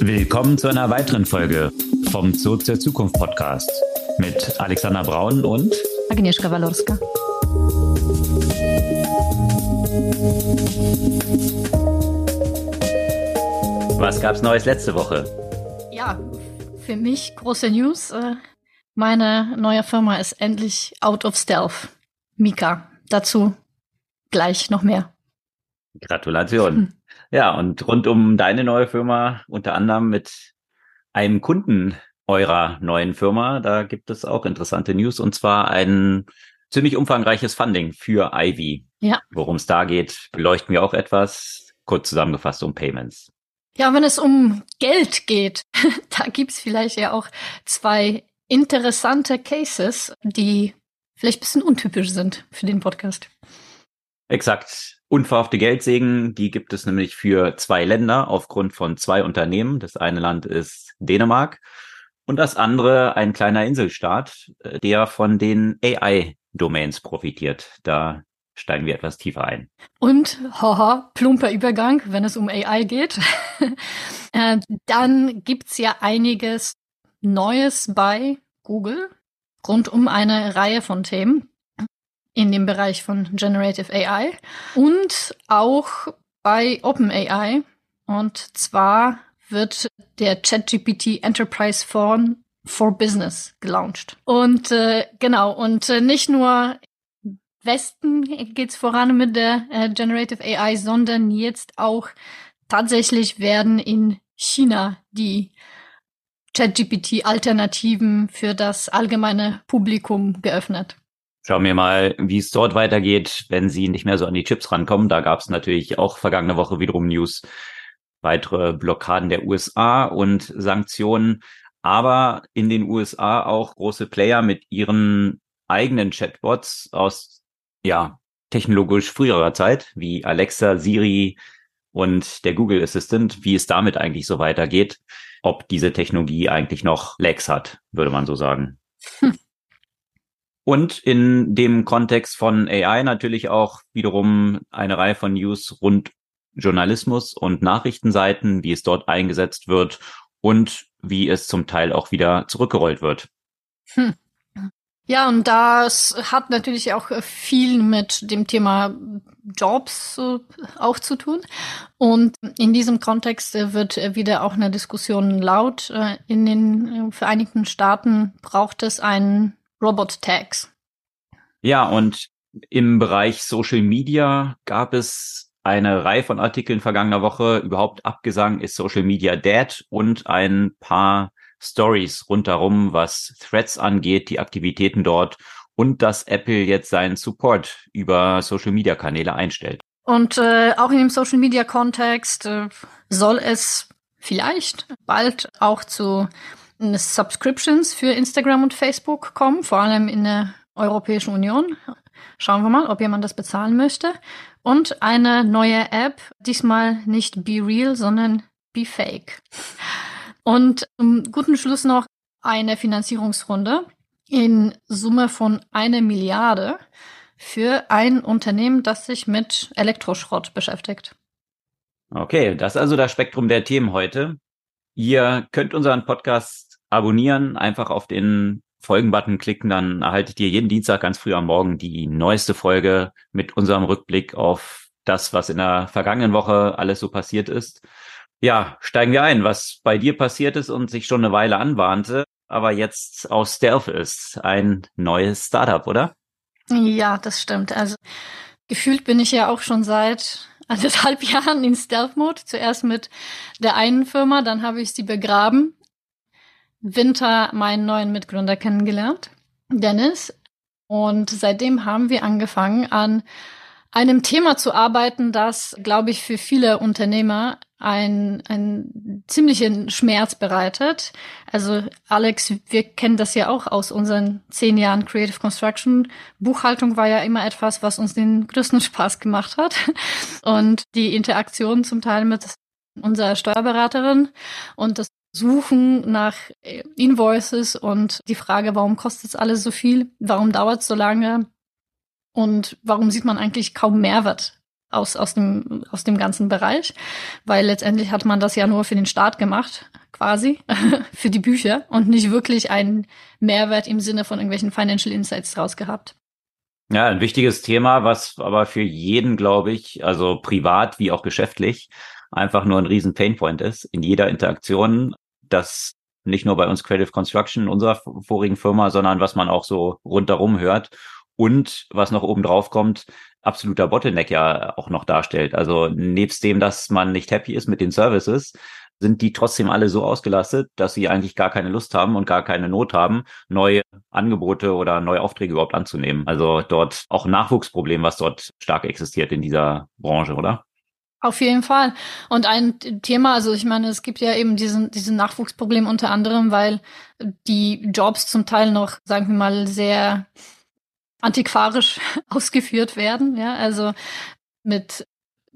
Willkommen zu einer weiteren Folge vom Zoo zur Zukunft Podcast mit Alexander Braun und Agnieszka Walorska. Was gab's Neues letzte Woche? Ja, für mich große News. Äh, meine neue Firma ist endlich out of stealth. Mika. Dazu gleich noch mehr. Gratulation. Hm. Ja, und rund um deine neue Firma, unter anderem mit einem Kunden eurer neuen Firma, da gibt es auch interessante News und zwar ein ziemlich umfangreiches Funding für Ivy. Ja. Worum es da geht, beleuchten wir auch etwas, kurz zusammengefasst um Payments. Ja, wenn es um Geld geht, da gibt's vielleicht ja auch zwei interessante Cases, die vielleicht bisschen untypisch sind für den Podcast. Exakt. Unverhoffte Geldsegen, die gibt es nämlich für zwei Länder aufgrund von zwei Unternehmen. Das eine Land ist Dänemark und das andere ein kleiner Inselstaat, äh, der von den AI-Domains profitiert. Da steigen wir etwas tiefer ein. Und, haha, plumper Übergang, wenn es um AI geht. äh, dann gibt's ja einiges Neues bei Google rund um eine Reihe von Themen in dem Bereich von Generative AI und auch bei OpenAI. Und zwar wird der ChatGPT Enterprise Phone for Business gelauncht. Und äh, genau, und äh, nicht nur Westen geht's voran mit der äh, Generative AI, sondern jetzt auch tatsächlich werden in China die ChatGPT-Alternativen für das allgemeine Publikum geöffnet. Schauen wir mal, wie es dort weitergeht, wenn sie nicht mehr so an die Chips rankommen. Da gab es natürlich auch vergangene Woche wiederum News, weitere Blockaden der USA und Sanktionen, aber in den USA auch große Player mit ihren eigenen Chatbots aus ja technologisch früherer Zeit, wie Alexa, Siri und der Google Assistant, wie es damit eigentlich so weitergeht, ob diese Technologie eigentlich noch Lags hat, würde man so sagen. Hm. Und in dem Kontext von AI natürlich auch wiederum eine Reihe von News rund Journalismus und Nachrichtenseiten, wie es dort eingesetzt wird und wie es zum Teil auch wieder zurückgerollt wird. Hm. Ja, und das hat natürlich auch viel mit dem Thema Jobs äh, auch zu tun. Und in diesem Kontext äh, wird wieder auch eine Diskussion laut. Äh, in den Vereinigten Staaten braucht es einen Robot Tags. Ja, und im Bereich Social Media gab es eine Reihe von Artikeln vergangener Woche. Überhaupt Abgesang ist Social Media dead und ein paar Stories rundherum, was Threads angeht, die Aktivitäten dort und dass Apple jetzt seinen Support über Social Media Kanäle einstellt. Und äh, auch in dem Social Media Kontext äh, soll es vielleicht bald auch zu Subscriptions für Instagram und Facebook kommen, vor allem in der Europäischen Union. Schauen wir mal, ob jemand das bezahlen möchte. Und eine neue App, diesmal nicht Be Real, sondern Be Fake. Und zum guten Schluss noch eine Finanzierungsrunde in Summe von einer Milliarde für ein Unternehmen, das sich mit Elektroschrott beschäftigt. Okay, das ist also das Spektrum der Themen heute. Ihr könnt unseren Podcast abonnieren, einfach auf den Folgen-Button klicken, dann erhaltet ihr jeden Dienstag ganz früh am Morgen die neueste Folge mit unserem Rückblick auf das, was in der vergangenen Woche alles so passiert ist. Ja, steigen wir ein, was bei dir passiert ist und sich schon eine Weile anbahnte, aber jetzt aus Stealth ist. Ein neues Startup, oder? Ja, das stimmt. Also gefühlt bin ich ja auch schon seit anderthalb Jahren in Stealth-Mode. Zuerst mit der einen Firma, dann habe ich sie begraben Winter meinen neuen Mitgründer kennengelernt, Dennis. Und seitdem haben wir angefangen, an einem Thema zu arbeiten, das, glaube ich, für viele Unternehmer ein, ein ziemlichen Schmerz bereitet. Also Alex, wir kennen das ja auch aus unseren zehn Jahren Creative Construction. Buchhaltung war ja immer etwas, was uns den größten Spaß gemacht hat. Und die Interaktion zum Teil mit unserer Steuerberaterin und das Suchen nach äh, Invoices und die Frage, warum kostet es alles so viel? Warum dauert es so lange? Und warum sieht man eigentlich kaum Mehrwert aus, aus, dem, aus dem ganzen Bereich, weil letztendlich hat man das ja nur für den Start gemacht, quasi, für die Bücher und nicht wirklich einen Mehrwert im Sinne von irgendwelchen Financial Insights draus gehabt. Ja, ein wichtiges Thema, was aber für jeden, glaube ich, also privat wie auch geschäftlich, einfach nur ein riesen Painpoint ist in jeder Interaktion, das nicht nur bei uns Creative Construction, unserer vorigen Firma, sondern was man auch so rundherum hört und was noch oben drauf kommt, absoluter Bottleneck ja auch noch darstellt. Also nebst dem, dass man nicht happy ist mit den Services, sind die trotzdem alle so ausgelastet, dass sie eigentlich gar keine Lust haben und gar keine Not haben, neue Angebote oder neue Aufträge überhaupt anzunehmen. Also dort auch Nachwuchsproblem, was dort stark existiert in dieser Branche, oder? Auf jeden Fall. Und ein Thema, also ich meine, es gibt ja eben diesen, diesen Nachwuchsproblem unter anderem, weil die Jobs zum Teil noch, sagen wir mal, sehr antiquarisch ausgeführt werden, ja, also mit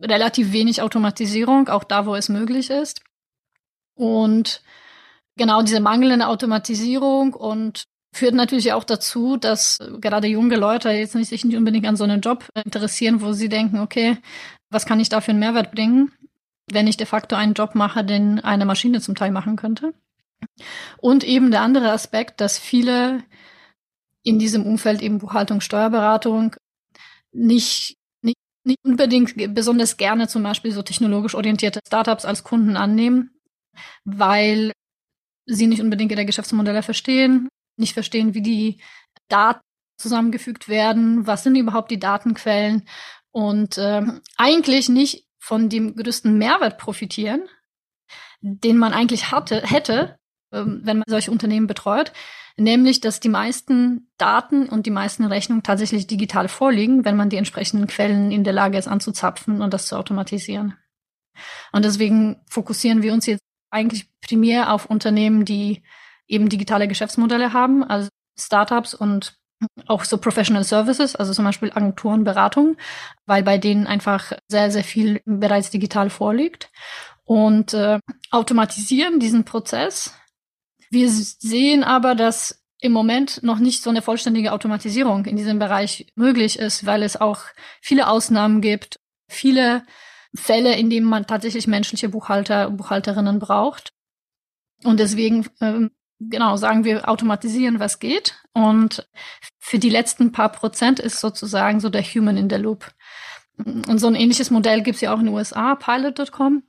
relativ wenig Automatisierung, auch da, wo es möglich ist. Und genau diese mangelnde Automatisierung und führt natürlich auch dazu, dass gerade junge Leute jetzt nicht, sich nicht unbedingt an so einen Job interessieren, wo sie denken, okay, was kann ich da für einen Mehrwert bringen, wenn ich de facto einen Job mache, den eine Maschine zum Teil machen könnte. Und eben der andere Aspekt, dass viele in diesem Umfeld eben Buchhaltung, Steuerberatung nicht, nicht, nicht unbedingt besonders gerne zum Beispiel so technologisch orientierte Startups als Kunden annehmen, weil sie nicht unbedingt ihre Geschäftsmodelle verstehen, nicht verstehen, wie die Daten zusammengefügt werden, was sind überhaupt die Datenquellen und äh, eigentlich nicht von dem größten Mehrwert profitieren, den man eigentlich hatte, hätte, äh, wenn man solche Unternehmen betreut, nämlich dass die meisten Daten und die meisten Rechnungen tatsächlich digital vorliegen, wenn man die entsprechenden Quellen in der Lage ist anzuzapfen und das zu automatisieren. Und deswegen fokussieren wir uns jetzt eigentlich primär auf Unternehmen, die eben digitale Geschäftsmodelle haben, also Startups und auch so Professional Services, also zum Beispiel Agenturen, Beratung, weil bei denen einfach sehr, sehr viel bereits digital vorliegt. Und äh, automatisieren diesen Prozess. Wir sehen aber, dass im Moment noch nicht so eine vollständige Automatisierung in diesem Bereich möglich ist, weil es auch viele Ausnahmen gibt, viele Fälle, in denen man tatsächlich menschliche Buchhalter, Buchhalterinnen braucht. Und deswegen ähm, genau, sagen wir, automatisieren, was geht. Und für die letzten paar Prozent ist sozusagen so der Human in der Loop. Und so ein ähnliches Modell gibt es ja auch in den USA, Pilot.com,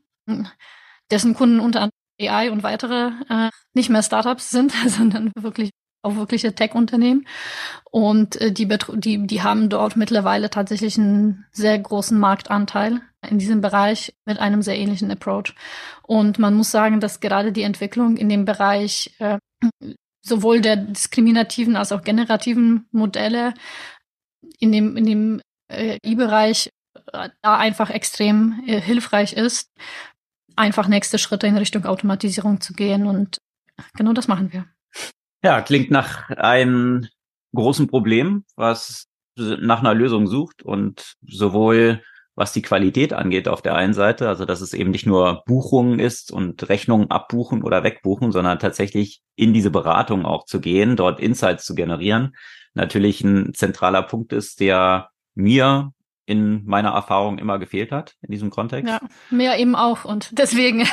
dessen Kunden unter anderem AI und weitere äh, nicht mehr Startups sind, sondern wirklich auch wirkliche Tech-Unternehmen. Und äh, die, die, die haben dort mittlerweile tatsächlich einen sehr großen Marktanteil in diesem Bereich mit einem sehr ähnlichen Approach. Und man muss sagen, dass gerade die Entwicklung in dem Bereich äh, sowohl der diskriminativen als auch generativen Modelle in dem, in dem äh, I-Bereich äh, da einfach extrem äh, hilfreich ist, einfach nächste Schritte in Richtung Automatisierung zu gehen. Und genau das machen wir. Ja, klingt nach einem großen Problem, was nach einer Lösung sucht und sowohl was die Qualität angeht auf der einen Seite, also dass es eben nicht nur Buchungen ist und Rechnungen abbuchen oder wegbuchen, sondern tatsächlich in diese Beratung auch zu gehen, dort Insights zu generieren, natürlich ein zentraler Punkt ist, der mir in meiner Erfahrung immer gefehlt hat in diesem Kontext. Ja, mir eben auch und deswegen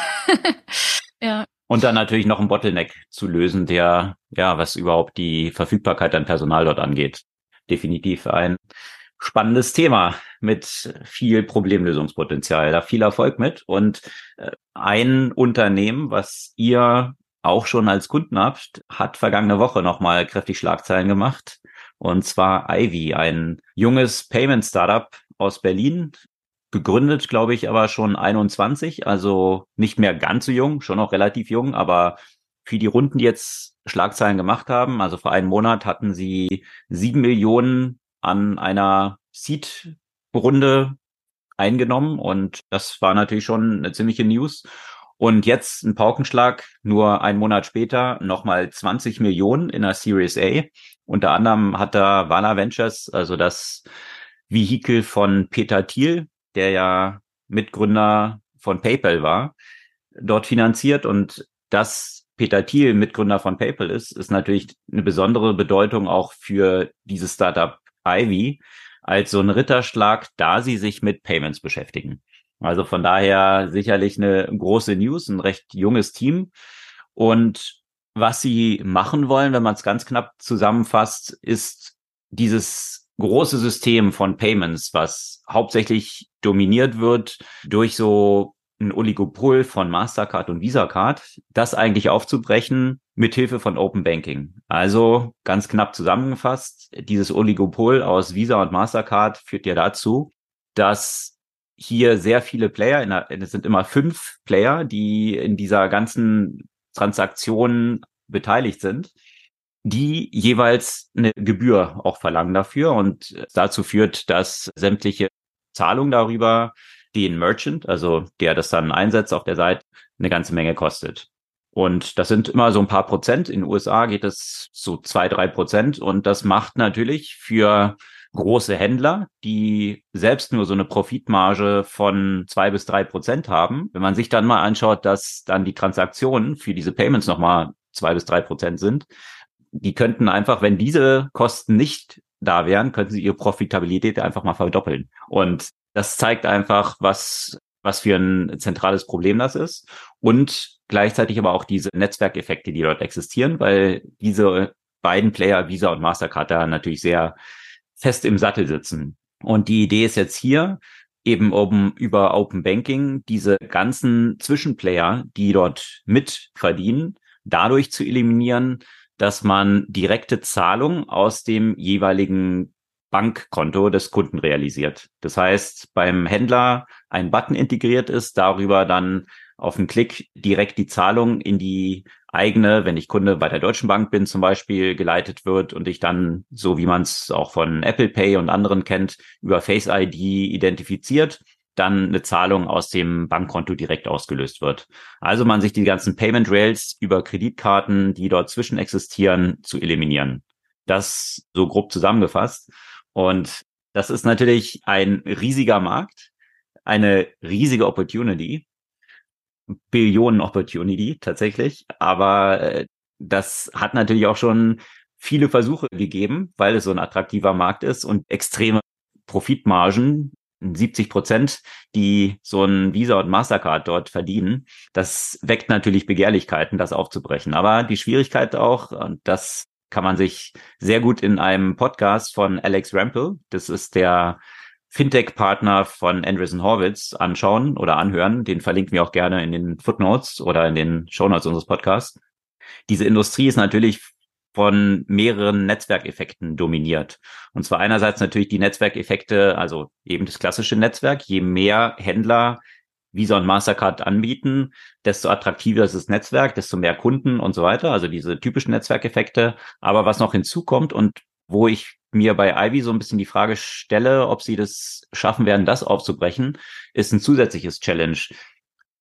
ja. Und dann natürlich noch ein Bottleneck zu lösen, der, ja, was überhaupt die Verfügbarkeit an Personal dort angeht. Definitiv ein spannendes Thema mit viel Problemlösungspotenzial. Da viel Erfolg mit. Und äh, ein Unternehmen, was ihr auch schon als Kunden habt, hat vergangene Woche nochmal kräftig Schlagzeilen gemacht. Und zwar Ivy, ein junges Payment Startup aus Berlin, gegründet, glaube ich, aber schon 21, also nicht mehr ganz so jung, schon noch relativ jung, aber für die Runden, die jetzt Schlagzeilen gemacht haben, also vor einem Monat hatten sie sieben Millionen an einer Seed-Runde eingenommen und das war natürlich schon eine ziemliche News. Und jetzt ein Paukenschlag, nur einen Monat später nochmal 20 Millionen in der Series A. Unter anderem hat da Vala Ventures, also das Vehikel von Peter Thiel, der ja Mitgründer von PayPal war, dort finanziert und dass Peter Thiel Mitgründer von PayPal ist, ist natürlich eine besondere Bedeutung auch für dieses Startup Ivy. als so ein Ritterschlag, da sie sich mit Payments beschäftigen. Also von daher sicherlich eine große News, ein recht junges Team. Und was sie machen wollen, wenn man es ganz knapp zusammenfasst, ist dieses große System von Payments, was hauptsächlich dominiert wird durch so ein Oligopol von Mastercard und Visa Card, das eigentlich aufzubrechen mit Hilfe von Open Banking. Also ganz knapp zusammengefasst, dieses Oligopol aus Visa und Mastercard führt ja dazu, dass hier sehr viele Player, es sind immer fünf Player, die in dieser ganzen Transaktion beteiligt sind, die jeweils eine Gebühr auch verlangen dafür und dazu führt, dass sämtliche Zahlungen darüber den Merchant, also der das dann einsetzt auf der Seite, eine ganze Menge kostet. Und das sind immer so ein paar Prozent. In den USA geht es so zwei, drei Prozent. Und das macht natürlich für große Händler, die selbst nur so eine Profitmarge von zwei bis drei Prozent haben. Wenn man sich dann mal anschaut, dass dann die Transaktionen für diese Payments nochmal zwei bis drei Prozent sind, die könnten einfach, wenn diese Kosten nicht da wären, könnten sie ihre Profitabilität einfach mal verdoppeln. Und das zeigt einfach, was, was für ein zentrales Problem das ist. Und gleichzeitig aber auch diese Netzwerkeffekte, die dort existieren, weil diese beiden Player, Visa und Mastercard, da natürlich sehr fest im Sattel sitzen. Und die Idee ist jetzt hier, eben um über Open Banking diese ganzen Zwischenplayer, die dort mitverdienen, dadurch zu eliminieren, dass man direkte Zahlung aus dem jeweiligen Bankkonto des Kunden realisiert. Das heißt, beim Händler ein Button integriert ist, darüber dann auf einen Klick direkt die Zahlung in die eigene, wenn ich Kunde bei der Deutschen Bank bin zum Beispiel, geleitet wird und ich dann, so wie man es auch von Apple Pay und anderen kennt, über Face ID identifiziert, dann eine Zahlung aus dem Bankkonto direkt ausgelöst wird. Also man sich die ganzen Payment Rails über Kreditkarten, die dort zwischen existieren, zu eliminieren. Das so grob zusammengefasst. Und das ist natürlich ein riesiger Markt, eine riesige Opportunity. Billionen Opportunity tatsächlich. Aber äh, das hat natürlich auch schon viele Versuche gegeben, weil es so ein attraktiver Markt ist und extreme Profitmargen, 70 Prozent, die so ein Visa und Mastercard dort verdienen. Das weckt natürlich Begehrlichkeiten, das aufzubrechen. Aber die Schwierigkeit auch, und das kann man sich sehr gut in einem Podcast von Alex Rampel, das ist der Fintech-Partner von Andreessen Horwitz anschauen oder anhören. Den verlinken wir auch gerne in den Footnotes oder in den Shownotes unseres Podcasts. Diese Industrie ist natürlich von mehreren Netzwerkeffekten dominiert. Und zwar einerseits natürlich die Netzwerkeffekte, also eben das klassische Netzwerk. Je mehr Händler Visa und Mastercard anbieten, desto attraktiver ist das Netzwerk, desto mehr Kunden und so weiter. Also diese typischen Netzwerkeffekte. Aber was noch hinzukommt und wo ich mir bei Ivy so ein bisschen die Frage stelle, ob sie das schaffen werden, das aufzubrechen, ist ein zusätzliches Challenge.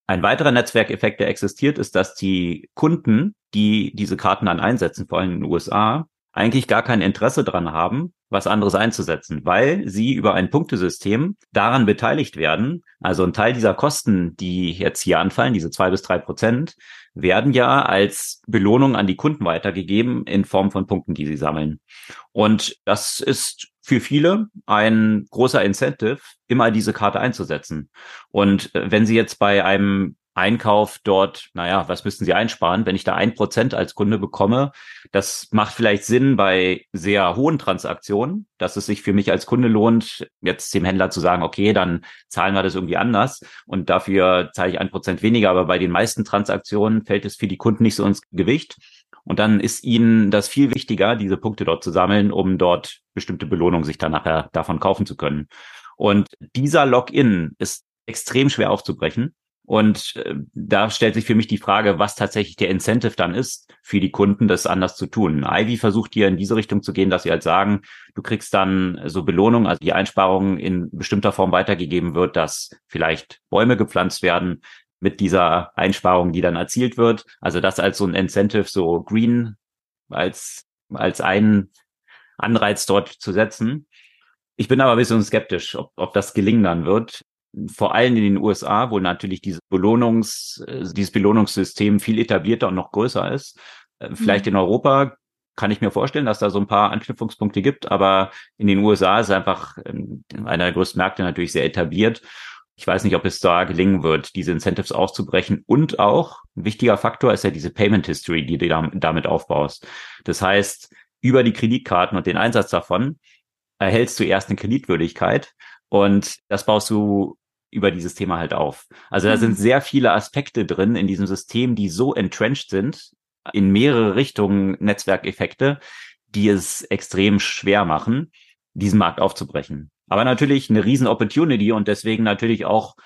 Ein weiterer Netzwerkeffekt, der existiert, ist, dass die Kunden, die diese Karten dann einsetzen, vor allem in den USA, eigentlich gar kein Interesse dran haben, was anderes einzusetzen, weil sie über ein Punktesystem daran beteiligt werden. Also ein Teil dieser Kosten, die jetzt hier anfallen, diese zwei bis drei Prozent, werden ja als Belohnung an die Kunden weitergegeben in Form von Punkten, die sie sammeln. Und das ist für viele ein großer Incentive, immer diese Karte einzusetzen. Und äh, wenn Sie jetzt bei einem Einkauf dort, naja, was müssten Sie einsparen? Wenn ich da ein Prozent als Kunde bekomme, das macht vielleicht Sinn bei sehr hohen Transaktionen, dass es sich für mich als Kunde lohnt, jetzt dem Händler zu sagen, okay, dann zahlen wir das irgendwie anders und dafür zahle ich ein Prozent weniger. Aber bei den meisten Transaktionen fällt es für die Kunden nicht so ins Gewicht. Und dann ist ihnen das viel wichtiger, diese Punkte dort zu sammeln, um dort bestimmte Belohnungen sich dann nachher davon kaufen zu können. Und dieser Login ist extrem schwer aufzubrechen. Und äh, da stellt sich für mich die Frage, was tatsächlich der Incentive dann ist, für die Kunden das anders zu tun. Ivy versucht hier in diese Richtung zu gehen, dass sie halt sagen, du kriegst dann so Belohnung, also die Einsparung in bestimmter Form weitergegeben wird, dass vielleicht Bäume gepflanzt werden mit dieser Einsparung, die dann erzielt wird. Also das als so ein Incentive, so Green als, als einen Anreiz dort zu setzen. Ich bin aber ein bisschen skeptisch, ob, ob das gelingen dann wird vor allem in den USA, wo natürlich diese Belohnungs, dieses Belohnungssystem viel etablierter und noch größer ist. Äh, vielleicht mhm. in Europa kann ich mir vorstellen, dass da so ein paar Anknüpfungspunkte gibt, aber in den USA ist einfach ähm, einer der größten Märkte natürlich sehr etabliert. Ich weiß nicht, ob es da gelingen wird, diese Incentives auszubrechen. Und auch ein wichtiger Faktor ist ja diese Payment History, die du damit aufbaust. Das heißt, über die Kreditkarten und den Einsatz davon erhältst du erst eine Kreditwürdigkeit und das baust du über dieses Thema halt auf. Also da sind mhm. sehr viele Aspekte drin in diesem System, die so entrenched sind in mehrere Richtungen Netzwerkeffekte, die es extrem schwer machen, diesen Markt aufzubrechen. Aber natürlich eine riesen Opportunity und deswegen natürlich auch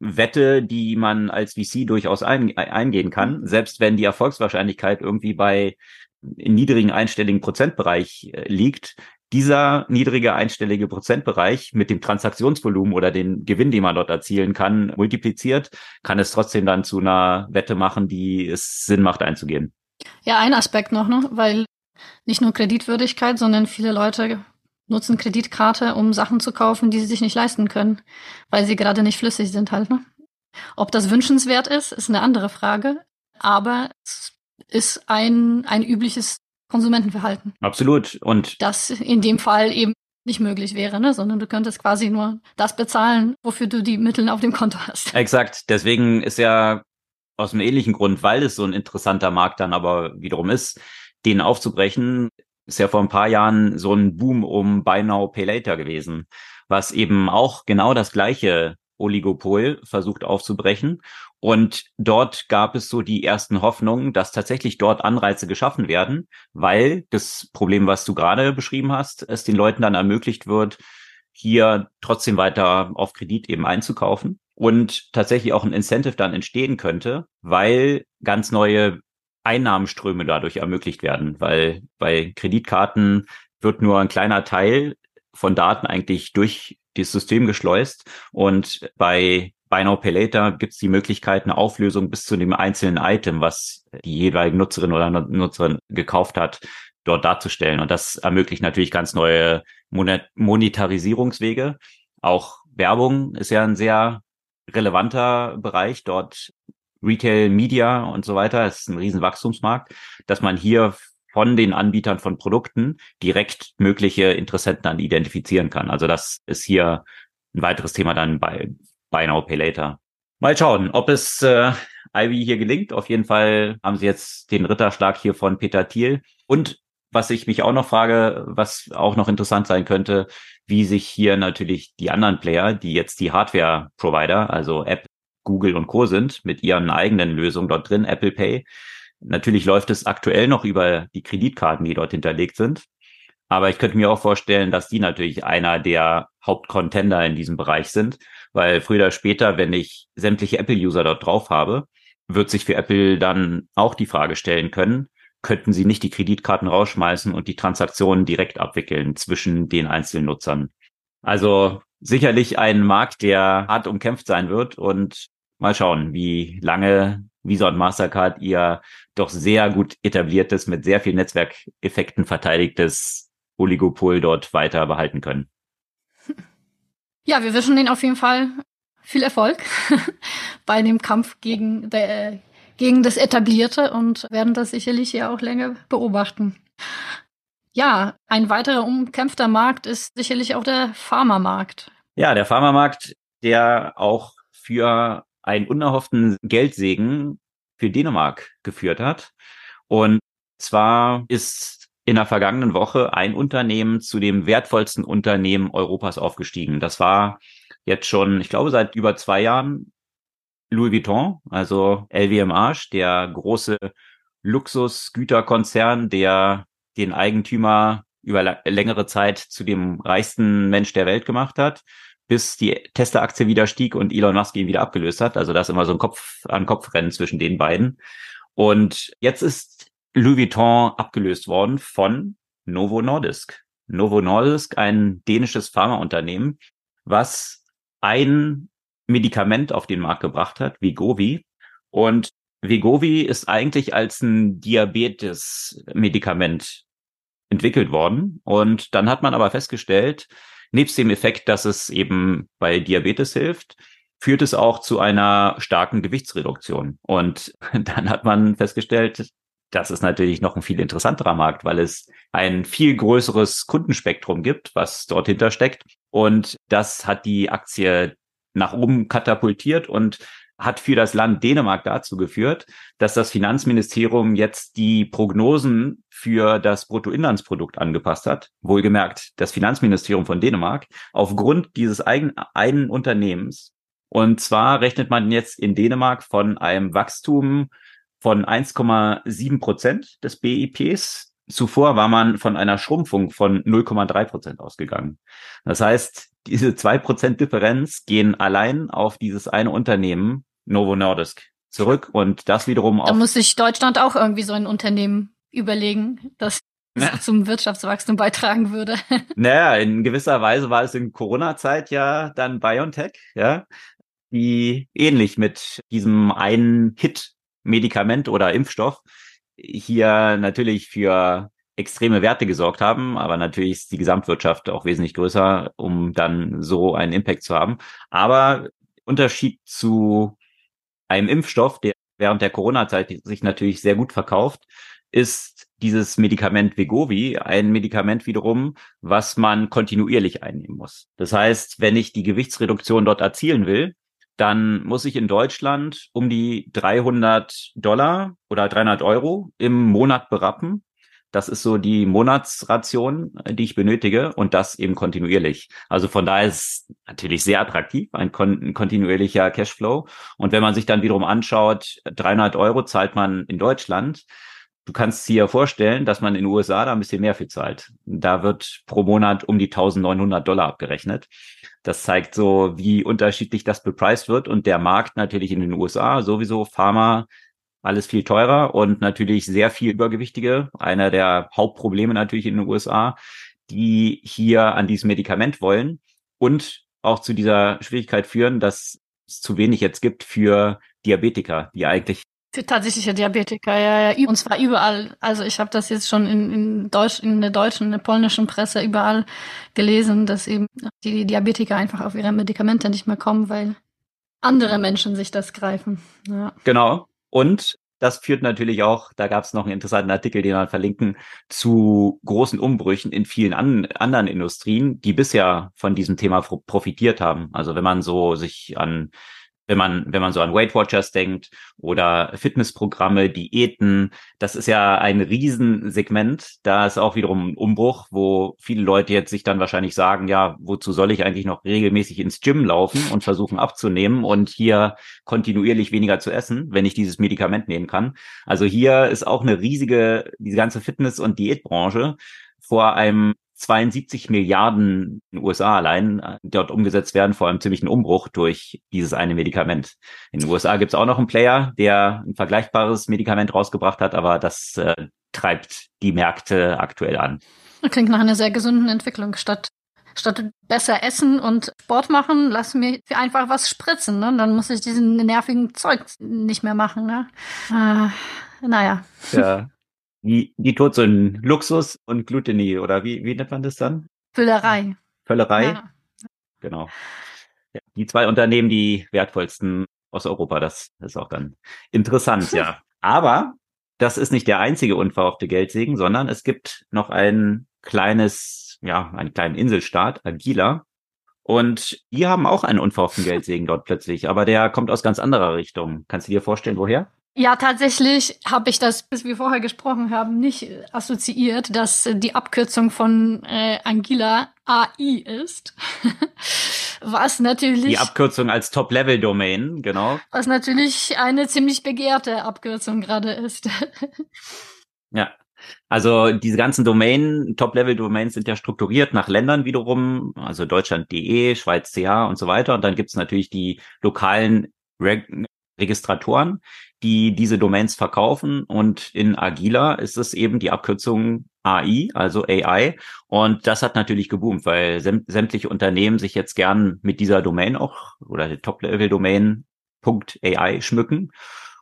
Wette, die man als VC durchaus ein, eingehen kann, selbst wenn die Erfolgswahrscheinlichkeit irgendwie bei niedrigen einstelligen Prozentbereich äh, liegt, dieser niedrige einstellige Prozentbereich mit dem Transaktionsvolumen oder den Gewinn, den man dort erzielen kann, multipliziert, kann es trotzdem dann zu einer Wette machen, die es Sinn macht einzugehen. Ja, ein Aspekt noch, ne? weil nicht nur Kreditwürdigkeit, sondern viele Leute nutzen Kreditkarte, um Sachen zu kaufen, die sie sich nicht leisten können, weil sie gerade nicht flüssig sind halt. Ne? Ob das wünschenswert ist, ist eine andere Frage, aber es ist ein, ein übliches Konsumentenverhalten. Absolut. Und das in dem Fall eben nicht möglich wäre, ne? sondern du könntest quasi nur das bezahlen, wofür du die Mittel auf dem Konto hast. Exakt. Deswegen ist ja aus einem ähnlichen Grund, weil es so ein interessanter Markt dann aber wiederum ist, den aufzubrechen, ist ja vor ein paar Jahren so ein Boom um Buy Now, Pay Later gewesen, was eben auch genau das gleiche Oligopol versucht aufzubrechen. Und dort gab es so die ersten Hoffnungen, dass tatsächlich dort Anreize geschaffen werden, weil das Problem, was du gerade beschrieben hast, es den Leuten dann ermöglicht wird, hier trotzdem weiter auf Kredit eben einzukaufen und tatsächlich auch ein Incentive dann entstehen könnte, weil ganz neue Einnahmenströme dadurch ermöglicht werden, weil bei Kreditkarten wird nur ein kleiner Teil von Daten eigentlich durch das System geschleust und bei Buy Now Pay Later gibt es die Möglichkeit, eine Auflösung bis zu dem einzelnen Item, was die jeweilige Nutzerin oder Nutzerin gekauft hat, dort darzustellen. Und das ermöglicht natürlich ganz neue Monetarisierungswege. Auch Werbung ist ja ein sehr relevanter Bereich. Dort Retail, Media und so weiter. Es ist ein riesen Wachstumsmarkt, dass man hier von den Anbietern von Produkten direkt mögliche Interessenten dann identifizieren kann. Also das ist hier ein weiteres Thema dann bei Buy Now, Pay Later. Mal schauen, ob es äh, Ivy hier gelingt. Auf jeden Fall haben sie jetzt den Ritterschlag hier von Peter Thiel. Und was ich mich auch noch frage, was auch noch interessant sein könnte, wie sich hier natürlich die anderen Player, die jetzt die Hardware-Provider, also App, Google und Co. sind, mit ihren eigenen Lösungen dort drin, Apple Pay. Natürlich läuft es aktuell noch über die Kreditkarten, die dort hinterlegt sind. Aber ich könnte mir auch vorstellen, dass die natürlich einer der Hauptcontender in diesem Bereich sind weil früher oder später, wenn ich sämtliche Apple-User dort drauf habe, wird sich für Apple dann auch die Frage stellen können, könnten sie nicht die Kreditkarten rausschmeißen und die Transaktionen direkt abwickeln zwischen den einzelnen Nutzern. Also sicherlich ein Markt, der hart umkämpft sein wird und mal schauen, wie lange Visa und Mastercard ihr doch sehr gut etabliertes, mit sehr vielen Netzwerkeffekten verteidigtes Oligopol dort weiter behalten können. Ja, wir wünschen Ihnen auf jeden Fall viel Erfolg bei dem Kampf gegen, der, gegen das Etablierte und werden das sicherlich ja auch länger beobachten. Ja, ein weiterer umkämpfter Markt ist sicherlich auch der Pharmamarkt. Ja, der Pharmamarkt, der auch für einen unerhofften Geldsegen für Dänemark geführt hat. Und zwar ist in der vergangenen Woche ein Unternehmen zu dem wertvollsten Unternehmen Europas aufgestiegen. Das war jetzt schon, ich glaube, seit über zwei Jahren Louis Vuitton, also LVMH, der große Luxusgüterkonzern, der den Eigentümer über längere Zeit zu dem reichsten Mensch der Welt gemacht hat, bis die Tesla-Aktie wieder stieg und Elon Musk ihn wieder abgelöst hat. Also das ist immer so ein Kopf an Kopf Rennen zwischen den beiden. Und jetzt ist Louis Vuitton abgelöst worden von Novo Nordisk. Novo Nordisk, ein dänisches Pharmaunternehmen, was ein Medikament auf den Markt gebracht hat, Vigovi. Und Vigovi ist eigentlich als ein Diabetes-Medikament entwickelt worden. Und dann hat man aber festgestellt, nebst dem Effekt, dass es eben bei Diabetes hilft, führt es auch zu einer starken Gewichtsreduktion. Und dann hat man festgestellt, das ist natürlich noch ein viel interessanterer Markt, weil es ein viel größeres Kundenspektrum gibt, was dort hinter steckt. Und das hat die Aktie nach oben katapultiert und hat für das Land Dänemark dazu geführt, dass das Finanzministerium jetzt die Prognosen für das Bruttoinlandsprodukt angepasst hat. Wohlgemerkt, das Finanzministerium von Dänemark aufgrund dieses eigenen einen Unternehmens. Und zwar rechnet man jetzt in Dänemark von einem Wachstum von 1,7 Prozent des BIPs. Zuvor war man von einer Schrumpfung von 0,3 Prozent ausgegangen. Das heißt, diese zwei Prozent Differenz gehen allein auf dieses eine Unternehmen Novo Nordisk zurück und das wiederum auch. Da muss sich Deutschland auch irgendwie so ein Unternehmen überlegen, das ja. zum Wirtschaftswachstum beitragen würde. Naja, in gewisser Weise war es in Corona-Zeit ja dann BioNTech, ja, die ähnlich mit diesem einen Hit-Medikament oder Impfstoff hier natürlich für extreme Werte gesorgt haben, aber natürlich ist die Gesamtwirtschaft auch wesentlich größer, um dann so einen Impact zu haben. Aber Unterschied zu einem Impfstoff, der während der Corona-Zeit sich natürlich sehr gut verkauft, ist dieses Medikament Vegovi ein Medikament wiederum, was man kontinuierlich einnehmen muss. Das heißt, wenn ich die Gewichtsreduktion dort erzielen will, dann muss ich in Deutschland um die 300 Dollar oder 300 Euro im Monat berappen das ist so die Monatsration, äh, die ich benötige und das eben kontinuierlich. Also von daher ist natürlich sehr attraktiv, ein, kon ein kontinuierlicher Cashflow. Und wenn man sich dann wiederum anschaut, 300 Euro zahlt man in Deutschland. Du kannst dir vorstellen, dass man in den USA da ein bisschen mehr für zahlt. Da wird pro Monat um die 1900 Dollar abgerechnet. Das zeigt so, wie unterschiedlich das bepreist wird und der Markt natürlich in den USA sowieso Pharma alles viel teurer und natürlich sehr viel Übergewichtige. Einer der Hauptprobleme natürlich in den USA, die hier an diesem Medikament wollen und auch zu dieser Schwierigkeit führen, dass es zu wenig jetzt gibt für Diabetiker, die eigentlich für tatsächliche Diabetiker, ja, ja, und zwar überall. Also ich habe das jetzt schon in, in Deutsch, in der deutschen, in der polnischen Presse überall gelesen, dass eben die Diabetiker einfach auf ihre Medikamente nicht mehr kommen, weil andere Menschen sich das greifen. Ja. Genau. Und das führt natürlich auch, da gab es noch einen interessanten Artikel, den wir verlinken, zu großen Umbrüchen in vielen an, anderen Industrien, die bisher von diesem Thema profitiert haben. Also wenn man so sich an wenn man, wenn man so an Weight Watchers denkt oder Fitnessprogramme, Diäten, das ist ja ein Riesensegment. Da ist auch wiederum ein Umbruch, wo viele Leute jetzt sich dann wahrscheinlich sagen, ja, wozu soll ich eigentlich noch regelmäßig ins Gym laufen und versuchen abzunehmen und hier kontinuierlich weniger zu essen, wenn ich dieses Medikament nehmen kann. Also hier ist auch eine riesige, diese ganze Fitness- und Diätbranche vor einem 72 Milliarden in den USA allein äh, dort umgesetzt werden, vor einem ziemlichen Umbruch durch dieses eine Medikament. In den USA gibt es auch noch einen Player, der ein vergleichbares Medikament rausgebracht hat, aber das äh, treibt die Märkte aktuell an. klingt nach einer sehr gesunden Entwicklung. Statt, statt besser essen und Sport machen, lass mir einfach was spritzen. Ne? Dann muss ich diesen nervigen Zeug nicht mehr machen. Ne? Äh, naja. Ja. Die, die Todsünden, Luxus und Glutenie, oder wie, wie nennt man das dann? Völlerei. Völlerei? Ja. Genau. Ja, die zwei Unternehmen, die wertvollsten aus Europa, das ist auch dann interessant, ja. Aber das ist nicht der einzige unverhoffte Geldsegen, sondern es gibt noch ein kleines, ja, einen kleinen Inselstaat, Agila. Und die haben auch einen unverhofften Geldsegen dort plötzlich, aber der kommt aus ganz anderer Richtung. Kannst du dir vorstellen, woher? Ja, tatsächlich habe ich das, bis wir vorher gesprochen haben, nicht assoziiert, dass die Abkürzung von äh, Angila AI ist. was natürlich. Die Abkürzung als Top-Level-Domain, genau. Was natürlich eine ziemlich begehrte Abkürzung gerade ist. ja. Also diese ganzen Domain, Top-Level-Domains sind ja strukturiert nach Ländern wiederum, also Deutschland.de, Schweiz.ch und so weiter. Und dann gibt's natürlich die lokalen Reg Registratoren, die diese Domains verkaufen. Und in Agila ist es eben die Abkürzung AI, also AI. Und das hat natürlich geboomt, weil sämtliche Unternehmen sich jetzt gern mit dieser Domain auch oder Top-Level-Domain .ai schmücken.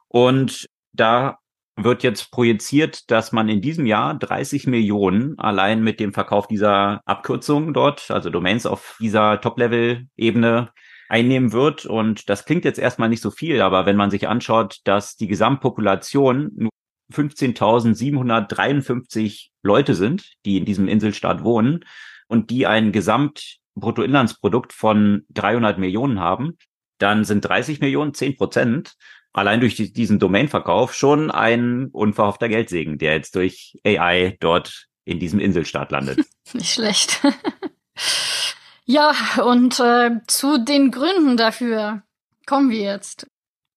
Und da wird jetzt projiziert, dass man in diesem Jahr 30 Millionen allein mit dem Verkauf dieser Abkürzung dort, also Domains auf dieser Top-Level-Ebene einnehmen wird. Und das klingt jetzt erstmal nicht so viel, aber wenn man sich anschaut, dass die Gesamtpopulation nur 15.753 Leute sind, die in diesem Inselstaat wohnen und die ein Gesamtbruttoinlandsprodukt von 300 Millionen haben, dann sind 30 Millionen 10 Prozent allein durch diesen Domainverkauf schon ein unverhoffter Geldsegen, der jetzt durch AI dort in diesem Inselstaat landet. Nicht schlecht. ja, und äh, zu den Gründen dafür kommen wir jetzt.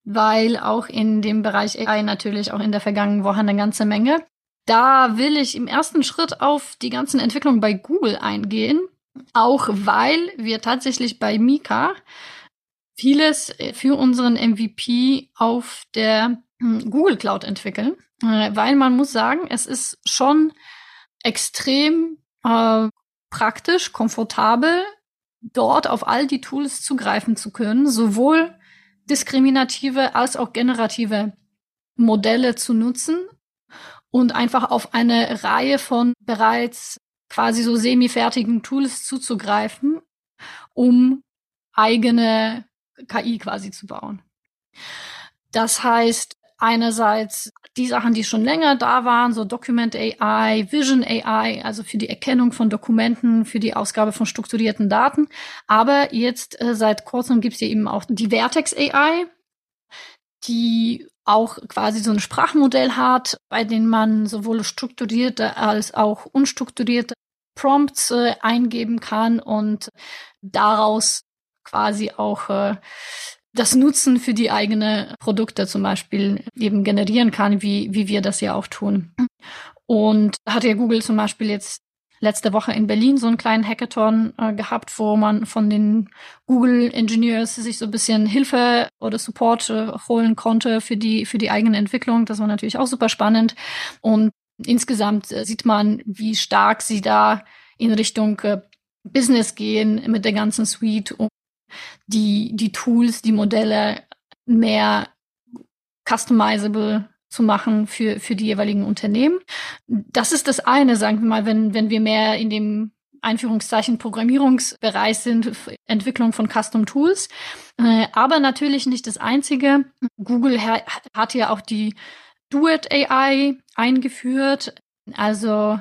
Weil auch in dem Bereich AI natürlich auch in der vergangenen Woche eine ganze Menge. Da will ich im ersten Schritt auf die ganzen Entwicklungen bei Google eingehen, auch weil wir tatsächlich bei Mika vieles für unseren MVP auf der hm, Google Cloud entwickeln, äh, weil man muss sagen, es ist schon extrem äh, praktisch, komfortabel, dort auf all die Tools zugreifen zu können, sowohl diskriminative als auch generative Modelle zu nutzen und einfach auf eine Reihe von bereits quasi so semi-fertigen Tools zuzugreifen, um eigene KI quasi zu bauen. Das heißt, einerseits die Sachen, die schon länger da waren, so Document AI, Vision AI, also für die Erkennung von Dokumenten, für die Ausgabe von strukturierten Daten. Aber jetzt äh, seit kurzem gibt es ja eben auch die Vertex AI, die auch quasi so ein Sprachmodell hat, bei dem man sowohl strukturierte als auch unstrukturierte Prompts äh, eingeben kann und daraus quasi auch äh, das Nutzen für die eigene Produkte zum Beispiel eben generieren kann, wie, wie wir das ja auch tun. Und hat ja Google zum Beispiel jetzt letzte Woche in Berlin so einen kleinen Hackathon äh, gehabt, wo man von den Google Engineers sich so ein bisschen Hilfe oder Support äh, holen konnte für die, für die eigene Entwicklung. Das war natürlich auch super spannend. Und insgesamt äh, sieht man, wie stark sie da in Richtung äh, Business gehen mit der ganzen Suite, um die, die Tools, die Modelle mehr customizable zu machen für, für die jeweiligen Unternehmen. Das ist das eine, sagen wir mal, wenn, wenn wir mehr in dem Einführungszeichen Programmierungsbereich sind, Entwicklung von Custom Tools. Äh, aber natürlich nicht das einzige. Google hat ja auch die Duet AI eingeführt. Also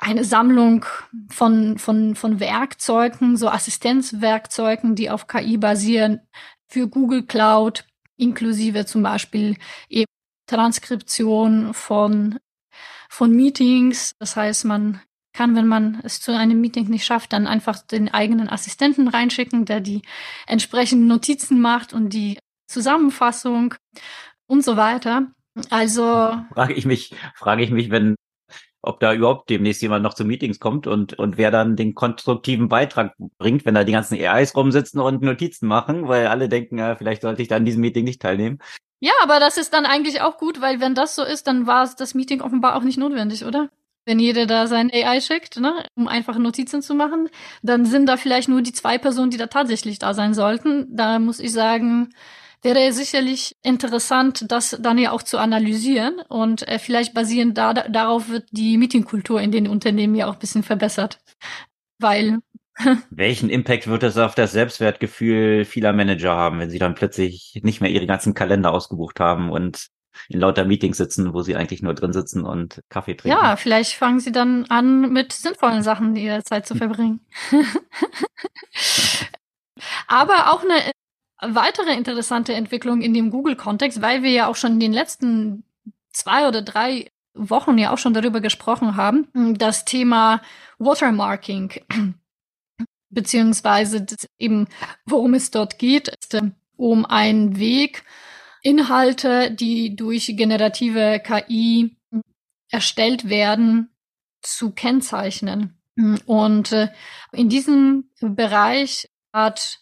eine Sammlung von, von, von Werkzeugen, so Assistenzwerkzeugen, die auf KI basieren, für Google Cloud, inklusive zum Beispiel eben Transkription von, von Meetings. Das heißt, man kann, wenn man es zu einem Meeting nicht schafft, dann einfach den eigenen Assistenten reinschicken, der die entsprechenden Notizen macht und die Zusammenfassung und so weiter. Also frage ich mich, frage ich mich, wenn ob da überhaupt demnächst jemand noch zu Meetings kommt und, und wer dann den konstruktiven Beitrag bringt, wenn da die ganzen AIs rumsitzen und Notizen machen, weil alle denken, ja, vielleicht sollte ich da an diesem Meeting nicht teilnehmen. Ja, aber das ist dann eigentlich auch gut, weil wenn das so ist, dann war das Meeting offenbar auch nicht notwendig, oder? Wenn jeder da sein AI schickt, ne, um einfache Notizen zu machen, dann sind da vielleicht nur die zwei Personen, die da tatsächlich da sein sollten. Da muss ich sagen, wäre sicherlich interessant, das dann ja auch zu analysieren und äh, vielleicht basierend da, darauf wird die Meetingkultur in den Unternehmen ja auch ein bisschen verbessert. Weil welchen Impact wird das auf das Selbstwertgefühl vieler Manager haben, wenn sie dann plötzlich nicht mehr ihre ganzen Kalender ausgebucht haben und in lauter Meetings sitzen, wo sie eigentlich nur drin sitzen und Kaffee trinken? Ja, vielleicht fangen sie dann an, mit sinnvollen Sachen ihre Zeit zu verbringen. Aber auch eine weitere interessante Entwicklung in dem Google-Kontext, weil wir ja auch schon in den letzten zwei oder drei Wochen ja auch schon darüber gesprochen haben, das Thema Watermarking, beziehungsweise eben, worum es dort geht, ist um einen Weg, Inhalte, die durch generative KI erstellt werden, zu kennzeichnen. Und äh, in diesem Bereich hat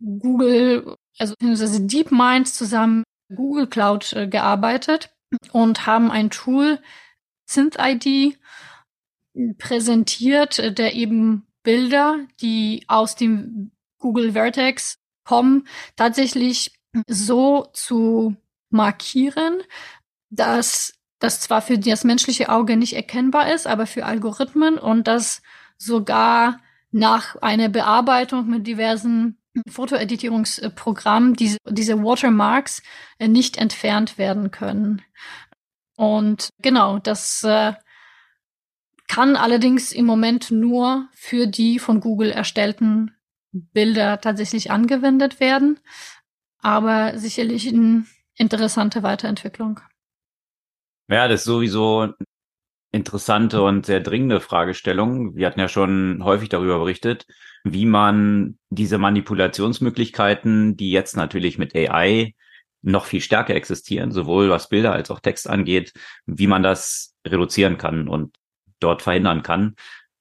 Google, also beziehungsweise DeepMind zusammen Google Cloud äh, gearbeitet und haben ein Tool, SynthID, präsentiert, äh, der eben Bilder, die aus dem Google Vertex kommen, tatsächlich so zu markieren, dass das zwar für das menschliche Auge nicht erkennbar ist, aber für Algorithmen und das sogar nach einer Bearbeitung mit diversen Fotoeditierungsprogramm diese, diese Watermarks äh, nicht entfernt werden können. Und genau, das äh, kann allerdings im Moment nur für die von Google erstellten Bilder tatsächlich angewendet werden, aber sicherlich eine interessante Weiterentwicklung. Ja, das ist sowieso interessante und sehr dringende Fragestellung. Wir hatten ja schon häufig darüber berichtet, wie man diese Manipulationsmöglichkeiten, die jetzt natürlich mit AI noch viel stärker existieren, sowohl was Bilder als auch Text angeht, wie man das reduzieren kann und dort verhindern kann,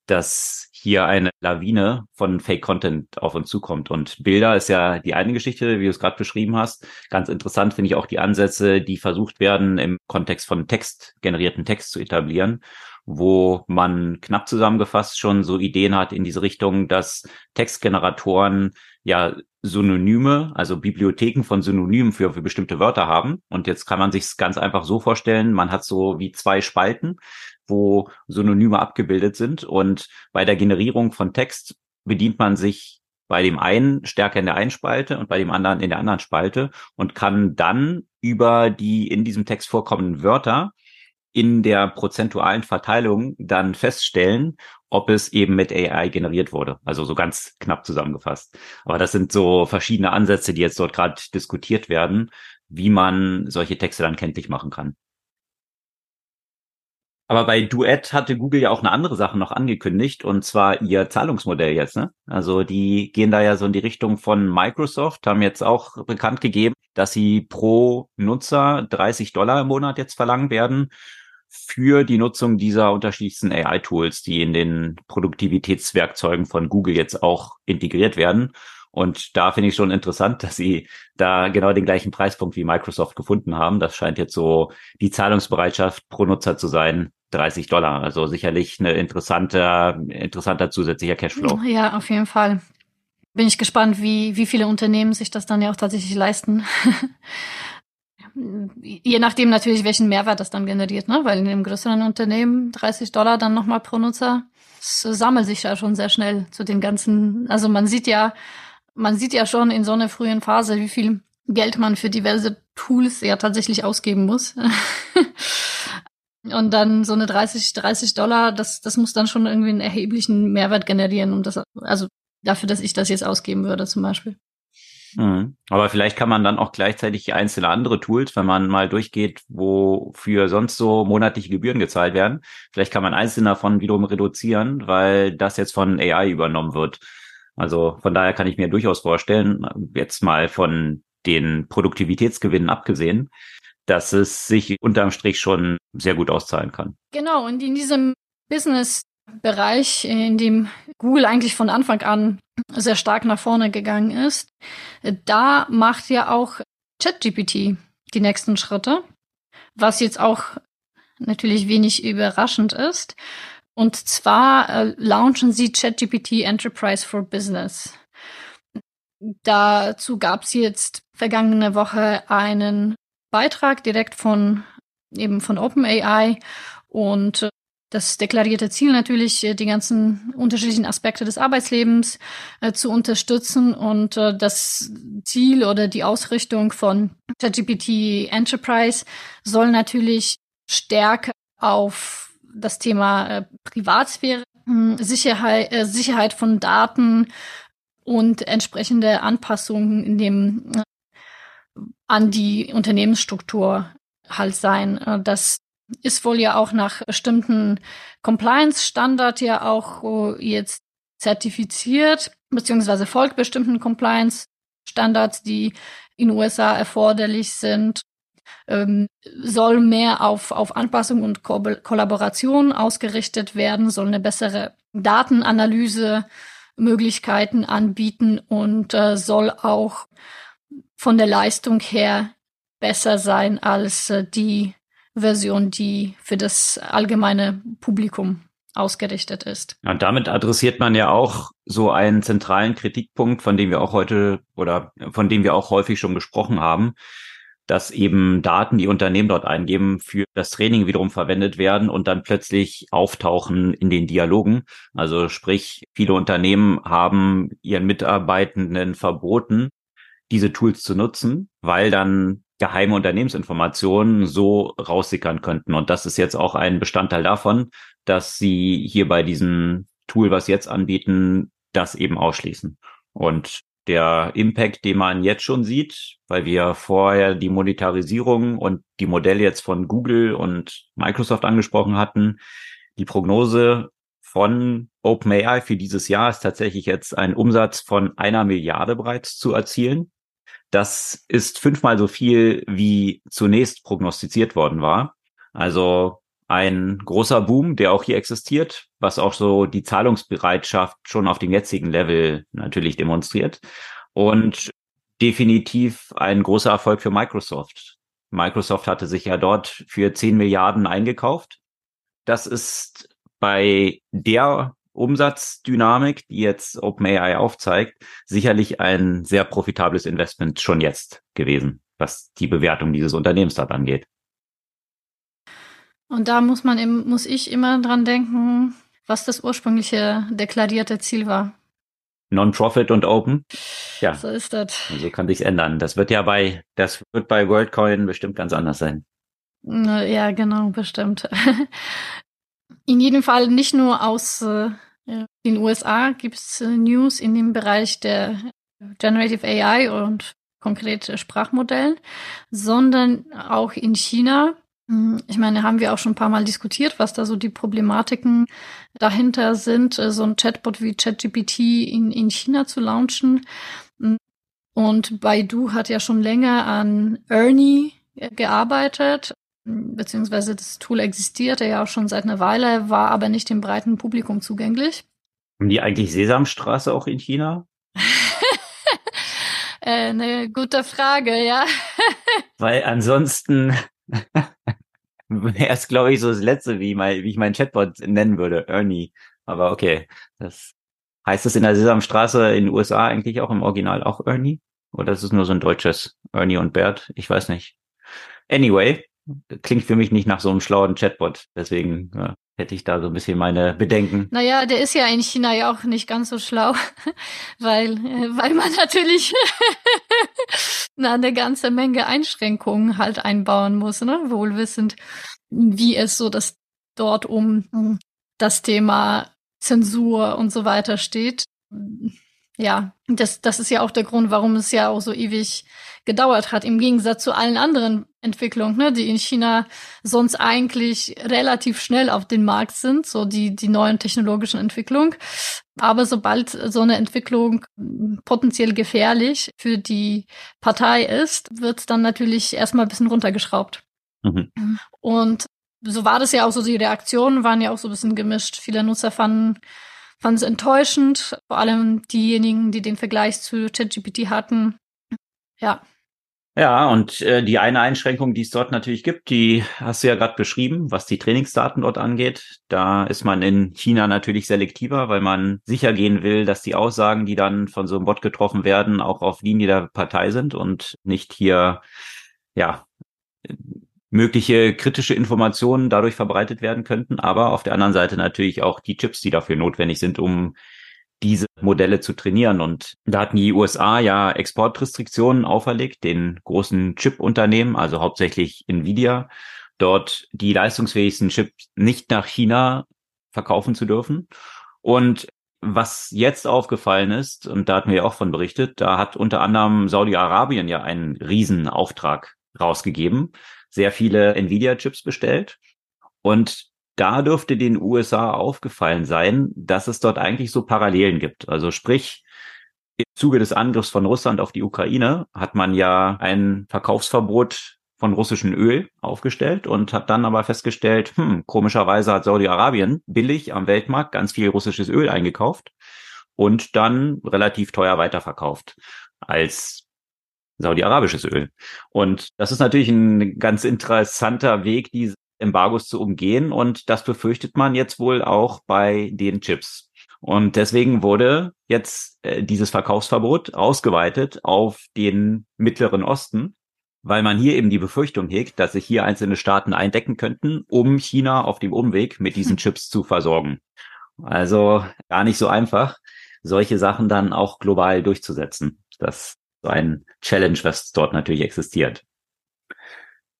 dass hier eine Lawine von Fake-Content auf uns zukommt. Und Bilder ist ja die eine Geschichte, wie du es gerade beschrieben hast. Ganz interessant finde ich auch die Ansätze, die versucht werden, im Kontext von Text, generierten Text zu etablieren, wo man knapp zusammengefasst schon so Ideen hat in diese Richtung, dass Textgeneratoren ja Synonyme, also Bibliotheken von Synonymen für, für bestimmte Wörter haben. Und jetzt kann man sich ganz einfach so vorstellen, man hat so wie zwei Spalten wo Synonyme abgebildet sind. Und bei der Generierung von Text bedient man sich bei dem einen stärker in der einen Spalte und bei dem anderen in der anderen Spalte und kann dann über die in diesem Text vorkommenden Wörter in der prozentualen Verteilung dann feststellen, ob es eben mit AI generiert wurde. Also so ganz knapp zusammengefasst. Aber das sind so verschiedene Ansätze, die jetzt dort gerade diskutiert werden, wie man solche Texte dann kenntlich machen kann. Aber bei Duett hatte Google ja auch eine andere Sache noch angekündigt, und zwar ihr Zahlungsmodell jetzt. Ne? Also die gehen da ja so in die Richtung von Microsoft, haben jetzt auch bekannt gegeben, dass sie pro Nutzer 30 Dollar im Monat jetzt verlangen werden für die Nutzung dieser unterschiedlichsten AI-Tools, die in den Produktivitätswerkzeugen von Google jetzt auch integriert werden. Und da finde ich schon interessant, dass sie da genau den gleichen Preispunkt wie Microsoft gefunden haben. Das scheint jetzt so die Zahlungsbereitschaft pro Nutzer zu sein, 30 Dollar. Also sicherlich eine interessanter, interessanter zusätzlicher Cashflow. Ja, auf jeden Fall. Bin ich gespannt, wie, wie viele Unternehmen sich das dann ja auch tatsächlich leisten. Je nachdem natürlich, welchen Mehrwert das dann generiert, ne? Weil in einem größeren Unternehmen 30 Dollar dann nochmal pro Nutzer, das sammelt sich ja schon sehr schnell zu den ganzen, also man sieht ja, man sieht ja schon in so einer frühen Phase, wie viel Geld man für diverse Tools ja tatsächlich ausgeben muss. Und dann so eine 30, 30 Dollar, das, das muss dann schon irgendwie einen erheblichen Mehrwert generieren, um das, also dafür, dass ich das jetzt ausgeben würde, zum Beispiel. Mhm. Aber vielleicht kann man dann auch gleichzeitig einzelne andere Tools, wenn man mal durchgeht, wofür sonst so monatliche Gebühren gezahlt werden, vielleicht kann man einzelne davon wiederum reduzieren, weil das jetzt von AI übernommen wird. Also von daher kann ich mir durchaus vorstellen, jetzt mal von den Produktivitätsgewinnen abgesehen, dass es sich unterm Strich schon sehr gut auszahlen kann. Genau, und in diesem Business-Bereich, in dem Google eigentlich von Anfang an sehr stark nach vorne gegangen ist, da macht ja auch ChatGPT die nächsten Schritte, was jetzt auch natürlich wenig überraschend ist. Und zwar äh, launchen sie ChatGPT Enterprise for Business. Dazu gab es jetzt vergangene Woche einen Beitrag direkt von eben von OpenAI und äh, das deklarierte Ziel natürlich, äh, die ganzen unterschiedlichen Aspekte des Arbeitslebens äh, zu unterstützen und äh, das Ziel oder die Ausrichtung von ChatGPT Enterprise soll natürlich stärker auf das Thema äh, Privatsphäre, hm, Sicherheit, äh, Sicherheit von Daten und entsprechende Anpassungen in dem an die Unternehmensstruktur halt sein. Äh, das ist wohl ja auch nach bestimmten Compliance-Standard ja auch äh, jetzt zertifiziert, beziehungsweise folgt bestimmten Compliance-Standards, die in USA erforderlich sind, ähm, soll mehr auf, auf Anpassung und Ko Kollaboration ausgerichtet werden, soll eine bessere Datenanalyse Möglichkeiten anbieten und äh, soll auch von der Leistung her besser sein als äh, die Version, die für das allgemeine Publikum ausgerichtet ist. Ja, und damit adressiert man ja auch so einen zentralen Kritikpunkt, von dem wir auch heute oder von dem wir auch häufig schon gesprochen haben, dass eben Daten, die Unternehmen dort eingeben, für das Training wiederum verwendet werden und dann plötzlich auftauchen in den Dialogen. Also sprich, viele Unternehmen haben ihren Mitarbeitenden verboten, diese Tools zu nutzen, weil dann geheime Unternehmensinformationen so raussickern könnten. Und das ist jetzt auch ein Bestandteil davon, dass sie hier bei diesem Tool, was jetzt anbieten, das eben ausschließen. Und der Impact, den man jetzt schon sieht, weil wir vorher die Monetarisierung und die Modelle jetzt von Google und Microsoft angesprochen hatten, die Prognose von OpenAI für dieses Jahr ist tatsächlich jetzt ein Umsatz von einer Milliarde bereits zu erzielen. Das ist fünfmal so viel, wie zunächst prognostiziert worden war. Also ein großer Boom, der auch hier existiert, was auch so die Zahlungsbereitschaft schon auf dem jetzigen Level natürlich demonstriert. Und definitiv ein großer Erfolg für Microsoft. Microsoft hatte sich ja dort für 10 Milliarden eingekauft. Das ist bei der Umsatzdynamik, die jetzt OpenAI aufzeigt, sicherlich ein sehr profitables Investment schon jetzt gewesen, was die Bewertung dieses Unternehmens dort angeht. Und da muss man eben, muss ich immer dran denken, was das ursprüngliche deklarierte Ziel war. Non-Profit und Open. Ja. So ist das. So kann sich's ändern. Das wird ja bei, das wird bei WorldCoin bestimmt ganz anders sein. Ja, genau, bestimmt. In jedem Fall nicht nur aus äh, den USA gibt es äh, News in dem Bereich der Generative AI und konkrete Sprachmodellen, sondern auch in China. Hm, ich meine, haben wir auch schon ein paar Mal diskutiert, was da so die Problematiken dahinter sind, äh, so ein Chatbot wie ChatGPT in, in China zu launchen. Hm, und Baidu hat ja schon länger an Ernie äh, gearbeitet beziehungsweise das Tool existierte ja auch schon seit einer Weile, war aber nicht dem breiten Publikum zugänglich. Haben die eigentlich Sesamstraße auch in China? äh, eine gute Frage, ja. Weil ansonsten wäre es, glaube ich, so das Letzte, wie, mein, wie ich meinen Chatbot nennen würde, Ernie. Aber okay, das heißt das in der Sesamstraße in den USA eigentlich auch im Original auch Ernie? Oder ist es nur so ein deutsches Ernie und Bert? Ich weiß nicht. Anyway, klingt für mich nicht nach so einem schlauen Chatbot. Deswegen ja, hätte ich da so ein bisschen meine Bedenken. Naja, der ist ja in China ja auch nicht ganz so schlau, weil, äh, weil man natürlich na, eine ganze Menge Einschränkungen halt einbauen muss, ne? wohlwissend, wie es so das dort um das Thema Zensur und so weiter steht. Ja, das, das ist ja auch der Grund, warum es ja auch so ewig gedauert hat, im Gegensatz zu allen anderen Entwicklungen, ne, die in China sonst eigentlich relativ schnell auf den Markt sind, so die, die neuen technologischen Entwicklungen. Aber sobald so eine Entwicklung potenziell gefährlich für die Partei ist, wird es dann natürlich erstmal ein bisschen runtergeschraubt. Mhm. Und so war das ja auch so, die Reaktionen waren ja auch so ein bisschen gemischt. Viele Nutzer fanden, fanden es enttäuschend, vor allem diejenigen, die den Vergleich zu ChatGPT hatten. Ja, ja, und äh, die eine Einschränkung, die es dort natürlich gibt, die hast du ja gerade beschrieben, was die Trainingsdaten dort angeht. Da ist man in China natürlich selektiver, weil man sicher gehen will, dass die Aussagen, die dann von so einem Bot getroffen werden, auch auf Linie der Partei sind und nicht hier, ja, mögliche kritische Informationen dadurch verbreitet werden könnten, aber auf der anderen Seite natürlich auch die Chips, die dafür notwendig sind, um diese Modelle zu trainieren. Und da hatten die USA ja Exportrestriktionen auferlegt, den großen Chip-Unternehmen, also hauptsächlich Nvidia, dort die leistungsfähigsten Chips nicht nach China verkaufen zu dürfen. Und was jetzt aufgefallen ist, und da hatten wir ja auch von berichtet, da hat unter anderem Saudi-Arabien ja einen Riesenauftrag rausgegeben, sehr viele Nvidia-Chips bestellt. Und da dürfte den USA aufgefallen sein, dass es dort eigentlich so Parallelen gibt. Also sprich, im Zuge des Angriffs von Russland auf die Ukraine hat man ja ein Verkaufsverbot von russischem Öl aufgestellt und hat dann aber festgestellt, hm, komischerweise hat Saudi-Arabien billig am Weltmarkt ganz viel russisches Öl eingekauft und dann relativ teuer weiterverkauft als saudi-arabisches Öl. Und das ist natürlich ein ganz interessanter Weg, diese Embargos zu umgehen. Und das befürchtet man jetzt wohl auch bei den Chips. Und deswegen wurde jetzt äh, dieses Verkaufsverbot ausgeweitet auf den Mittleren Osten, weil man hier eben die Befürchtung hegt, dass sich hier einzelne Staaten eindecken könnten, um China auf dem Umweg mit diesen Chips zu versorgen. Also gar nicht so einfach, solche Sachen dann auch global durchzusetzen. Das ist ein Challenge, was dort natürlich existiert.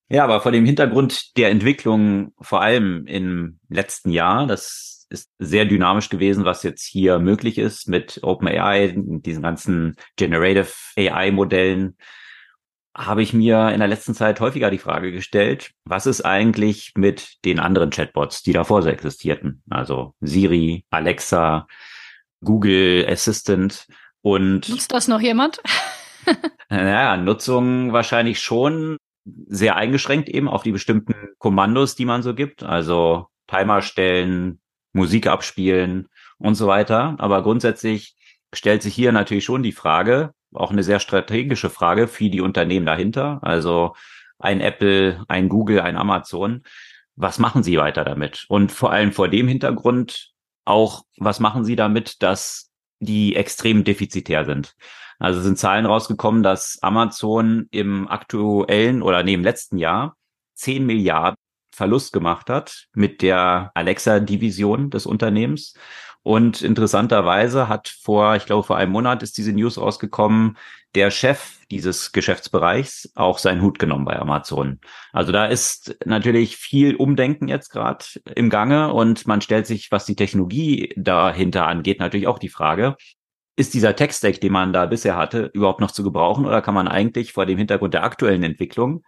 Ja, aber vor dem Hintergrund der Entwicklung, vor allem im letzten Jahr, das ist sehr dynamisch gewesen, was jetzt hier möglich ist mit OpenAI, diesen ganzen Generative AI-Modellen, habe ich mir in der letzten Zeit häufiger die Frage gestellt, was ist eigentlich mit den anderen Chatbots, die davor so existierten? Also Siri, Alexa, Google Assistant und. Nutzt das noch jemand? naja, Nutzung wahrscheinlich schon sehr eingeschränkt eben auf die bestimmten Kommandos, die man so gibt. Also Timer stellen, Musik abspielen und so weiter. Aber grundsätzlich stellt sich hier natürlich schon die Frage, auch eine sehr strategische Frage für die Unternehmen dahinter. Also ein Apple, ein Google, ein Amazon. Was machen sie weiter damit? Und vor allem vor dem Hintergrund auch, was machen sie damit, dass die extrem defizitär sind? Also sind Zahlen rausgekommen, dass Amazon im aktuellen oder neben letzten Jahr 10 Milliarden Verlust gemacht hat mit der Alexa-Division des Unternehmens. Und interessanterweise hat vor, ich glaube, vor einem Monat ist diese News rausgekommen, der Chef dieses Geschäftsbereichs auch seinen Hut genommen bei Amazon. Also da ist natürlich viel Umdenken jetzt gerade im Gange und man stellt sich, was die Technologie dahinter angeht, natürlich auch die Frage, ist dieser Tech-Stack, den man da bisher hatte, überhaupt noch zu gebrauchen oder kann man eigentlich vor dem Hintergrund der aktuellen Entwicklung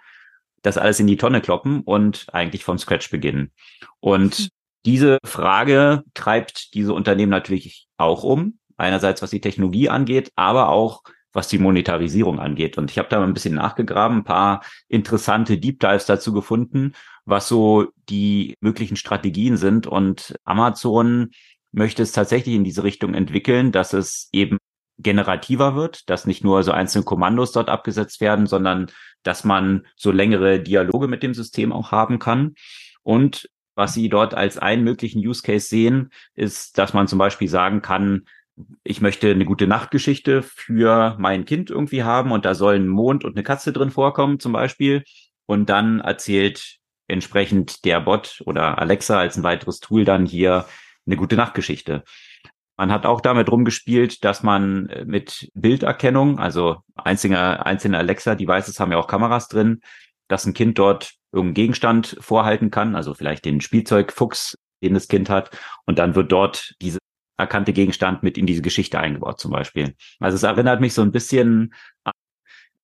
das alles in die Tonne kloppen und eigentlich vom Scratch beginnen? Und mhm. diese Frage treibt diese Unternehmen natürlich auch um. Einerseits, was die Technologie angeht, aber auch was die Monetarisierung angeht. Und ich habe da mal ein bisschen nachgegraben, ein paar interessante Deep Dives dazu gefunden, was so die möglichen Strategien sind. Und Amazon möchte es tatsächlich in diese Richtung entwickeln, dass es eben generativer wird, dass nicht nur so einzelne Kommandos dort abgesetzt werden, sondern dass man so längere Dialoge mit dem System auch haben kann. Und was Sie dort als einen möglichen Use Case sehen, ist, dass man zum Beispiel sagen kann, ich möchte eine gute Nachtgeschichte für mein Kind irgendwie haben und da sollen Mond und eine Katze drin vorkommen zum Beispiel. Und dann erzählt entsprechend der Bot oder Alexa als ein weiteres Tool dann hier eine gute Nachtgeschichte. Man hat auch damit rumgespielt, dass man äh, mit Bilderkennung, also einzelne, einzelne Alexa-Devices haben ja auch Kameras drin, dass ein Kind dort irgendeinen Gegenstand vorhalten kann, also vielleicht den Spielzeugfuchs, den das Kind hat, und dann wird dort diese erkannte Gegenstand mit in diese Geschichte eingebaut zum Beispiel. Also es erinnert mich so ein bisschen an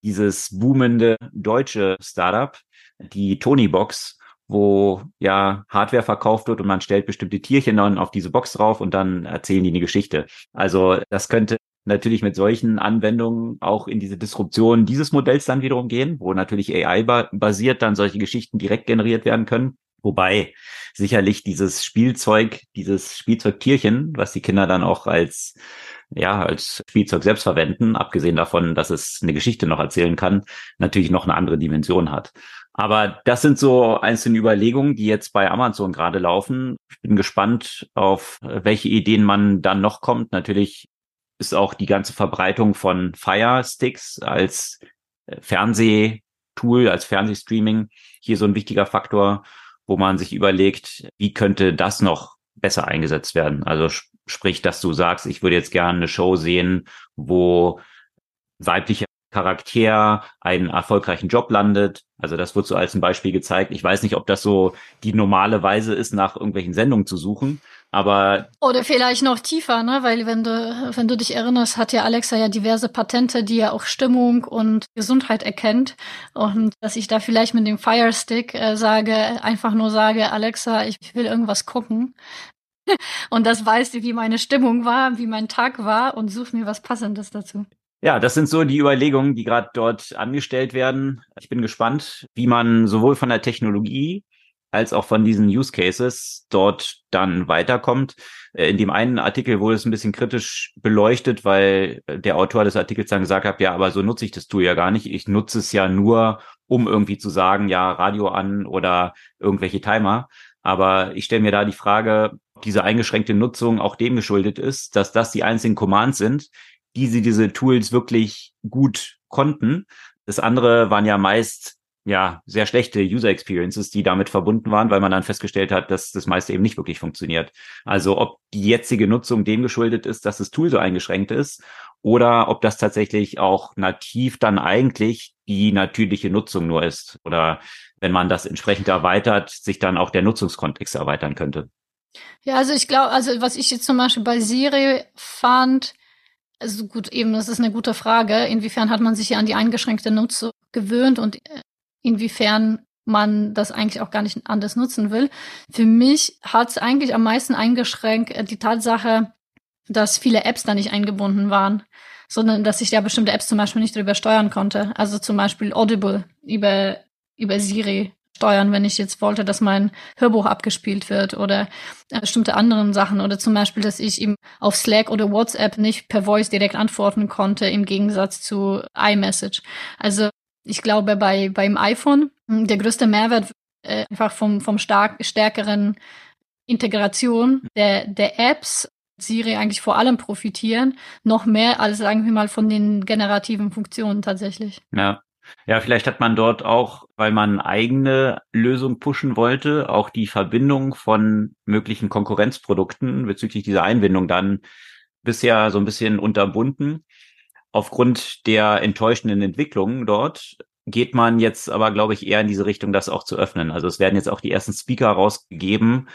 dieses boomende deutsche Startup, die Tony Box, wo ja Hardware verkauft wird und man stellt bestimmte Tierchen dann auf diese Box drauf und dann erzählen die eine Geschichte. Also das könnte natürlich mit solchen Anwendungen auch in diese Disruption dieses Modells dann wiederum gehen, wo natürlich AI-basiert dann solche Geschichten direkt generiert werden können. Wobei sicherlich dieses Spielzeug, dieses Spielzeugtierchen, was die Kinder dann auch als ja, als Spielzeug selbst verwenden, abgesehen davon, dass es eine Geschichte noch erzählen kann, natürlich noch eine andere Dimension hat. Aber das sind so einzelne Überlegungen, die jetzt bei Amazon gerade laufen. Ich bin gespannt, auf welche Ideen man dann noch kommt. Natürlich ist auch die ganze Verbreitung von Fire Sticks als äh, Fernsehtool, als Fernsehstreaming hier so ein wichtiger Faktor, wo man sich überlegt, wie könnte das noch besser eingesetzt werden? Also sprich, dass du sagst, ich würde jetzt gerne eine Show sehen, wo weibliche Charakter einen erfolgreichen Job landet. Also das wird so als ein Beispiel gezeigt. Ich weiß nicht, ob das so die normale Weise ist, nach irgendwelchen Sendungen zu suchen, aber oder vielleicht noch tiefer, ne? Weil wenn du wenn du dich erinnerst, hat ja Alexa ja diverse Patente, die ja auch Stimmung und Gesundheit erkennt und dass ich da vielleicht mit dem Fire Stick äh, sage, einfach nur sage, Alexa, ich will irgendwas gucken. und das weiß, wie meine Stimmung war, wie mein Tag war und such mir was Passendes dazu. Ja, das sind so die Überlegungen, die gerade dort angestellt werden. Ich bin gespannt, wie man sowohl von der Technologie als auch von diesen Use Cases dort dann weiterkommt. Äh, in dem einen Artikel wurde es ein bisschen kritisch beleuchtet, weil der Autor des Artikels dann gesagt hat, ja, aber so nutze ich das Tool ja gar nicht. Ich nutze es ja nur, um irgendwie zu sagen, ja, Radio an oder irgendwelche Timer. Aber ich stelle mir da die Frage, ob diese eingeschränkte Nutzung auch dem geschuldet ist, dass das die einzigen Commands sind, die sie diese Tools wirklich gut konnten. Das andere waren ja meist ja sehr schlechte User Experiences, die damit verbunden waren, weil man dann festgestellt hat, dass das meiste eben nicht wirklich funktioniert. Also ob die jetzige Nutzung dem geschuldet ist, dass das Tool so eingeschränkt ist, oder ob das tatsächlich auch nativ dann eigentlich die natürliche Nutzung nur ist oder wenn man das entsprechend erweitert, sich dann auch der Nutzungskontext erweitern könnte. Ja, also ich glaube, also was ich jetzt zum Beispiel bei Siri fand, also gut, eben, das ist eine gute Frage. Inwiefern hat man sich ja an die eingeschränkte Nutzung gewöhnt und äh, inwiefern man das eigentlich auch gar nicht anders nutzen will. Für mich hat es eigentlich am meisten eingeschränkt äh, die Tatsache, dass viele Apps da nicht eingebunden waren, sondern dass ich ja bestimmte Apps zum Beispiel nicht darüber steuern konnte. Also zum Beispiel Audible über, über Siri steuern, wenn ich jetzt wollte, dass mein Hörbuch abgespielt wird oder äh, bestimmte anderen Sachen oder zum Beispiel, dass ich ihm auf Slack oder WhatsApp nicht per Voice direkt antworten konnte im Gegensatz zu iMessage. Also ich glaube, bei beim iPhone hm, der größte Mehrwert äh, einfach vom vom stark stärkeren Integration der der Apps Siri eigentlich vor allem profitieren, noch mehr als sagen wir mal von den generativen Funktionen tatsächlich. Ja. Ja, vielleicht hat man dort auch, weil man eigene Lösung pushen wollte, auch die Verbindung von möglichen Konkurrenzprodukten bezüglich dieser Einbindung dann bisher so ein bisschen unterbunden aufgrund der enttäuschenden Entwicklungen dort geht man jetzt aber, glaube ich, eher in diese Richtung, das auch zu öffnen. Also es werden jetzt auch die ersten Speaker rausgegeben,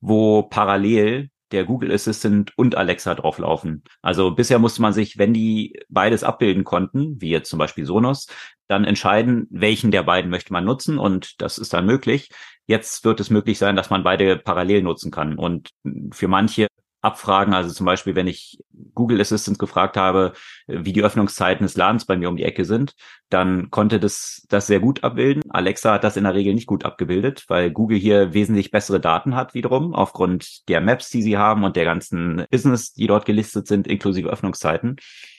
wo parallel der Google Assistant und Alexa drauflaufen. Also bisher musste man sich, wenn die beides abbilden konnten, wie jetzt zum Beispiel Sonos, dann entscheiden, welchen der beiden möchte man nutzen und das ist dann möglich. Jetzt wird es möglich sein, dass man beide parallel nutzen kann und für manche abfragen. Also zum Beispiel, wenn ich Google Assistant gefragt habe, wie die Öffnungszeiten des Ladens bei mir um die Ecke sind, dann konnte das das sehr gut abbilden. Alexa hat das in der Regel nicht gut abgebildet, weil Google hier wesentlich bessere Daten hat wiederum aufgrund der Maps, die sie haben und der ganzen Business, die dort gelistet sind, inklusive Öffnungszeiten.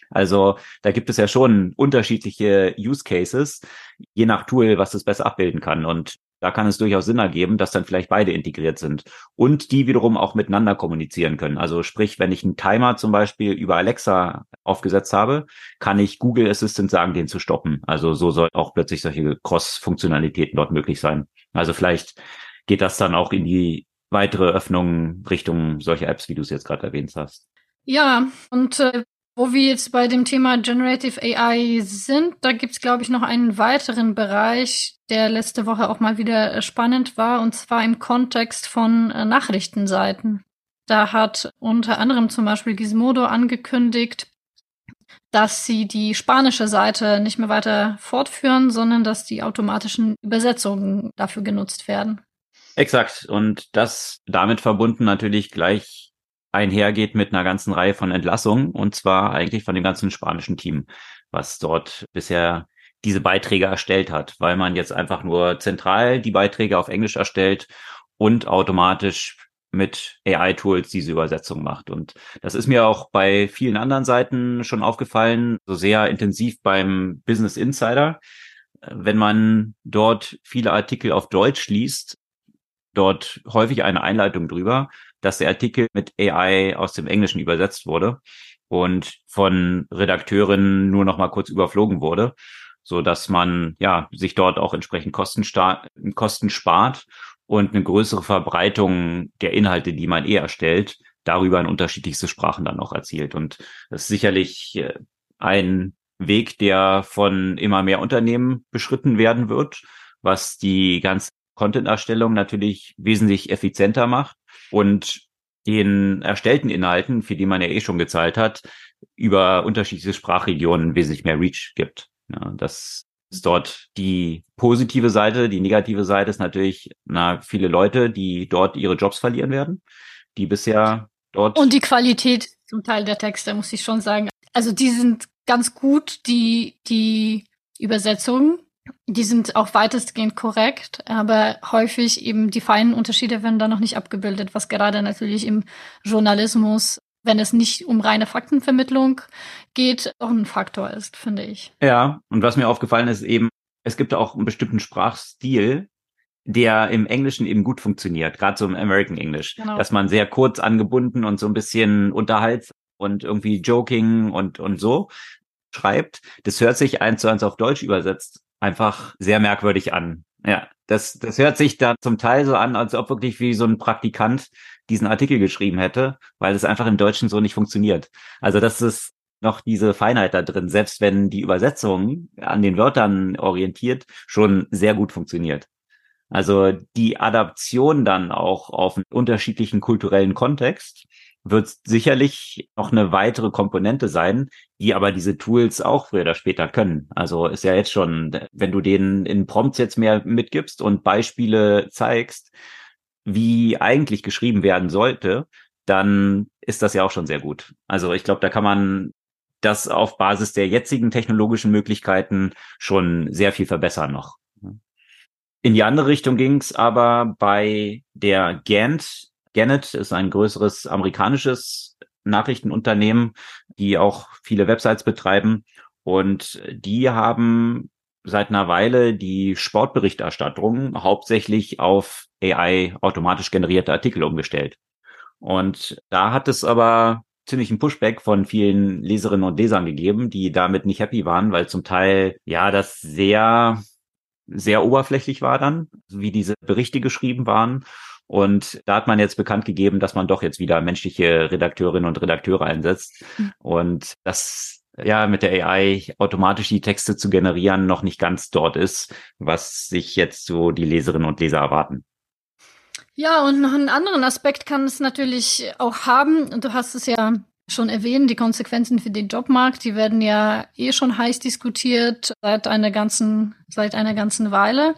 Also da gibt es ja schon unterschiedliche Use Cases, je nach Tool, was es besser abbilden kann. Und da kann es durchaus Sinn ergeben, dass dann vielleicht beide integriert sind und die wiederum auch miteinander kommunizieren können. Also sprich, wenn ich einen Timer zum Beispiel über Alexa aufgesetzt habe, kann ich Google Assistant sagen, den zu stoppen. Also so soll auch plötzlich solche Cross-Funktionalitäten dort möglich sein. Also vielleicht geht das dann auch in die weitere Öffnung Richtung solcher Apps, wie du es jetzt gerade erwähnt hast. Ja, und äh, wo wir jetzt bei dem Thema Generative AI sind, da gibt's glaube ich, noch einen weiteren Bereich, der letzte Woche auch mal wieder äh, spannend war, und zwar im Kontext von äh, Nachrichtenseiten. Da hat unter anderem zum Beispiel Gizmodo angekündigt, dass sie die spanische Seite nicht mehr weiter fortführen, sondern dass die automatischen Übersetzungen dafür genutzt werden. Exakt. Und das damit verbunden natürlich gleich einhergeht mit einer ganzen Reihe von Entlassungen und zwar eigentlich von dem ganzen spanischen Team, was dort bisher diese Beiträge erstellt hat, weil man jetzt einfach nur zentral die Beiträge auf Englisch erstellt und automatisch mit AI-Tools diese Übersetzung macht. Und das ist mir auch bei vielen anderen Seiten schon aufgefallen, so sehr intensiv beim Business Insider. Wenn man dort viele Artikel auf Deutsch liest, dort häufig eine Einleitung drüber, dass der Artikel mit AI aus dem Englischen übersetzt wurde und von Redakteuren nur noch mal kurz überflogen wurde, so dass man ja sich dort auch entsprechend Kosten, Kosten spart und eine größere Verbreitung der Inhalte, die man eh erstellt, darüber in unterschiedlichste Sprachen dann auch erzielt. Und das ist sicherlich äh, ein Weg, der von immer mehr Unternehmen beschritten werden wird, was die ganze Content-Erstellung natürlich wesentlich effizienter macht und den erstellten Inhalten, für die man ja eh schon gezahlt hat, über unterschiedliche Sprachregionen wesentlich mehr Reach gibt. Ja, das ist dort die positive Seite. Die negative Seite ist natürlich, na, viele Leute, die dort ihre Jobs verlieren werden, die bisher dort. Und die Qualität zum Teil der Texte, muss ich schon sagen. Also die sind ganz gut, die, die Übersetzungen. Die sind auch weitestgehend korrekt, aber häufig eben die feinen Unterschiede werden da noch nicht abgebildet, was gerade natürlich im Journalismus, wenn es nicht um reine Faktenvermittlung geht, auch ein Faktor ist, finde ich. Ja, und was mir aufgefallen ist eben, es gibt auch einen bestimmten Sprachstil, der im Englischen eben gut funktioniert, gerade so im American English, genau. dass man sehr kurz angebunden und so ein bisschen unterhaltsam und irgendwie joking und, und so schreibt. Das hört sich eins zu eins auf Deutsch übersetzt einfach sehr merkwürdig an. Ja, das, das hört sich da zum Teil so an, als ob wirklich wie so ein Praktikant diesen Artikel geschrieben hätte, weil es einfach im Deutschen so nicht funktioniert. Also das ist noch diese Feinheit da drin, selbst wenn die Übersetzung an den Wörtern orientiert schon sehr gut funktioniert. Also die Adaption dann auch auf einen unterschiedlichen kulturellen Kontext wird sicherlich noch eine weitere Komponente sein, die aber diese Tools auch früher oder später können. Also ist ja jetzt schon, wenn du denen in Prompts jetzt mehr mitgibst und Beispiele zeigst, wie eigentlich geschrieben werden sollte, dann ist das ja auch schon sehr gut. Also ich glaube, da kann man das auf Basis der jetzigen technologischen Möglichkeiten schon sehr viel verbessern noch. In die andere Richtung ging es aber bei der Gant. Gannett ist ein größeres amerikanisches Nachrichtenunternehmen, die auch viele Websites betreiben. Und die haben seit einer Weile die Sportberichterstattung hauptsächlich auf AI automatisch generierte Artikel umgestellt. Und da hat es aber ziemlich einen Pushback von vielen Leserinnen und Lesern gegeben, die damit nicht happy waren, weil zum Teil ja das sehr sehr oberflächlich war dann, wie diese Berichte geschrieben waren. Und da hat man jetzt bekannt gegeben, dass man doch jetzt wieder menschliche Redakteurinnen und Redakteure einsetzt. Mhm. Und das ja mit der AI automatisch die Texte zu generieren noch nicht ganz dort ist, was sich jetzt so die Leserinnen und Leser erwarten. Ja, und noch einen anderen Aspekt kann es natürlich auch haben. Du hast es ja schon erwähnt, die Konsequenzen für den Jobmarkt, die werden ja eh schon heiß diskutiert seit einer ganzen, seit einer ganzen Weile.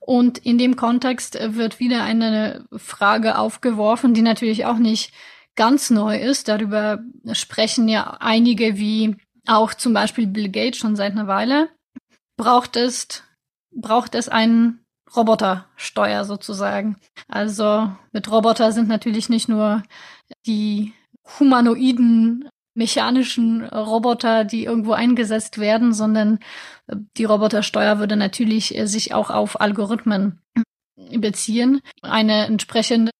Und in dem Kontext wird wieder eine Frage aufgeworfen, die natürlich auch nicht ganz neu ist. Darüber sprechen ja einige wie auch zum Beispiel Bill Gates schon seit einer Weile. Braucht es, braucht es einen Robotersteuer sozusagen. Also mit Roboter sind natürlich nicht nur die humanoiden mechanischen Roboter, die irgendwo eingesetzt werden, sondern äh, die Robotersteuer würde natürlich äh, sich auch auf Algorithmen beziehen. Eine entsprechende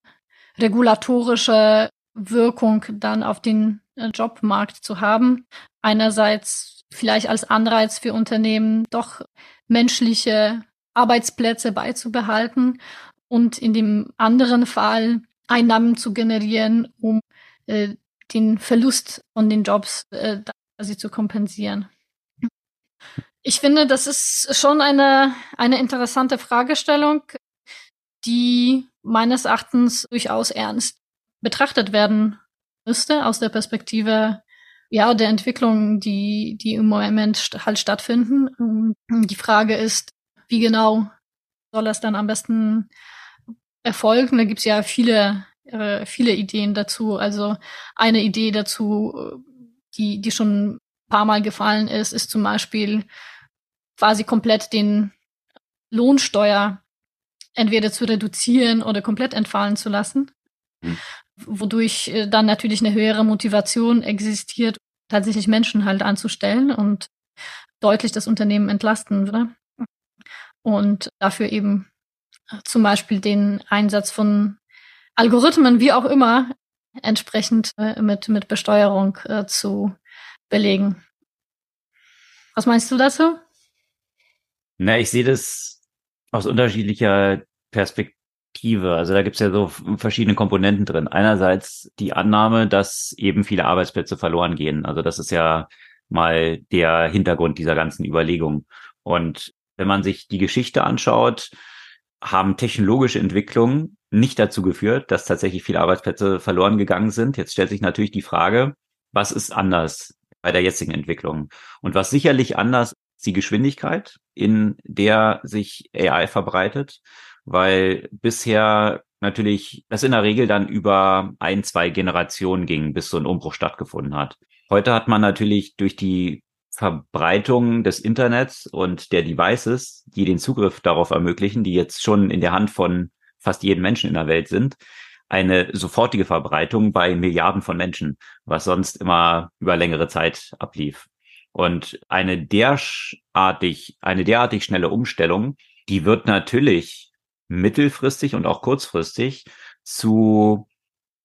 regulatorische Wirkung dann auf den äh, Jobmarkt zu haben. Einerseits vielleicht als Anreiz für Unternehmen, doch menschliche Arbeitsplätze beizubehalten und in dem anderen Fall Einnahmen zu generieren, um äh, den Verlust von den Jobs äh, quasi zu kompensieren. Ich finde, das ist schon eine, eine interessante Fragestellung, die meines Erachtens durchaus ernst betrachtet werden müsste aus der Perspektive ja der Entwicklung, die die im Moment halt stattfinden. Die Frage ist, wie genau soll das dann am besten erfolgen? Da gibt es ja viele äh, viele Ideen dazu. Also eine Idee dazu, äh, die, die schon ein paar Mal gefallen ist, ist zum Beispiel quasi komplett den Lohnsteuer entweder zu reduzieren oder komplett entfallen zu lassen, mhm. wodurch äh, dann natürlich eine höhere Motivation existiert, tatsächlich Menschen halt anzustellen und deutlich das Unternehmen entlasten würde. Und dafür eben zum Beispiel den Einsatz von Algorithmen, wie auch immer, entsprechend äh, mit, mit Besteuerung äh, zu belegen. Was meinst du dazu? Na, ich sehe das aus unterschiedlicher Perspektive. Also da gibt's ja so verschiedene Komponenten drin. Einerseits die Annahme, dass eben viele Arbeitsplätze verloren gehen. Also das ist ja mal der Hintergrund dieser ganzen Überlegung. Und wenn man sich die Geschichte anschaut, haben technologische Entwicklungen nicht dazu geführt, dass tatsächlich viele Arbeitsplätze verloren gegangen sind. Jetzt stellt sich natürlich die Frage, was ist anders bei der jetzigen Entwicklung? Und was sicherlich anders ist die Geschwindigkeit, in der sich AI verbreitet, weil bisher natürlich das in der Regel dann über ein, zwei Generationen ging, bis so ein Umbruch stattgefunden hat. Heute hat man natürlich durch die Verbreitung des Internets und der Devices, die den Zugriff darauf ermöglichen, die jetzt schon in der Hand von fast jedem Menschen in der Welt sind, eine sofortige Verbreitung bei Milliarden von Menschen, was sonst immer über längere Zeit ablief. Und eine derartig, eine derartig schnelle Umstellung, die wird natürlich mittelfristig und auch kurzfristig zu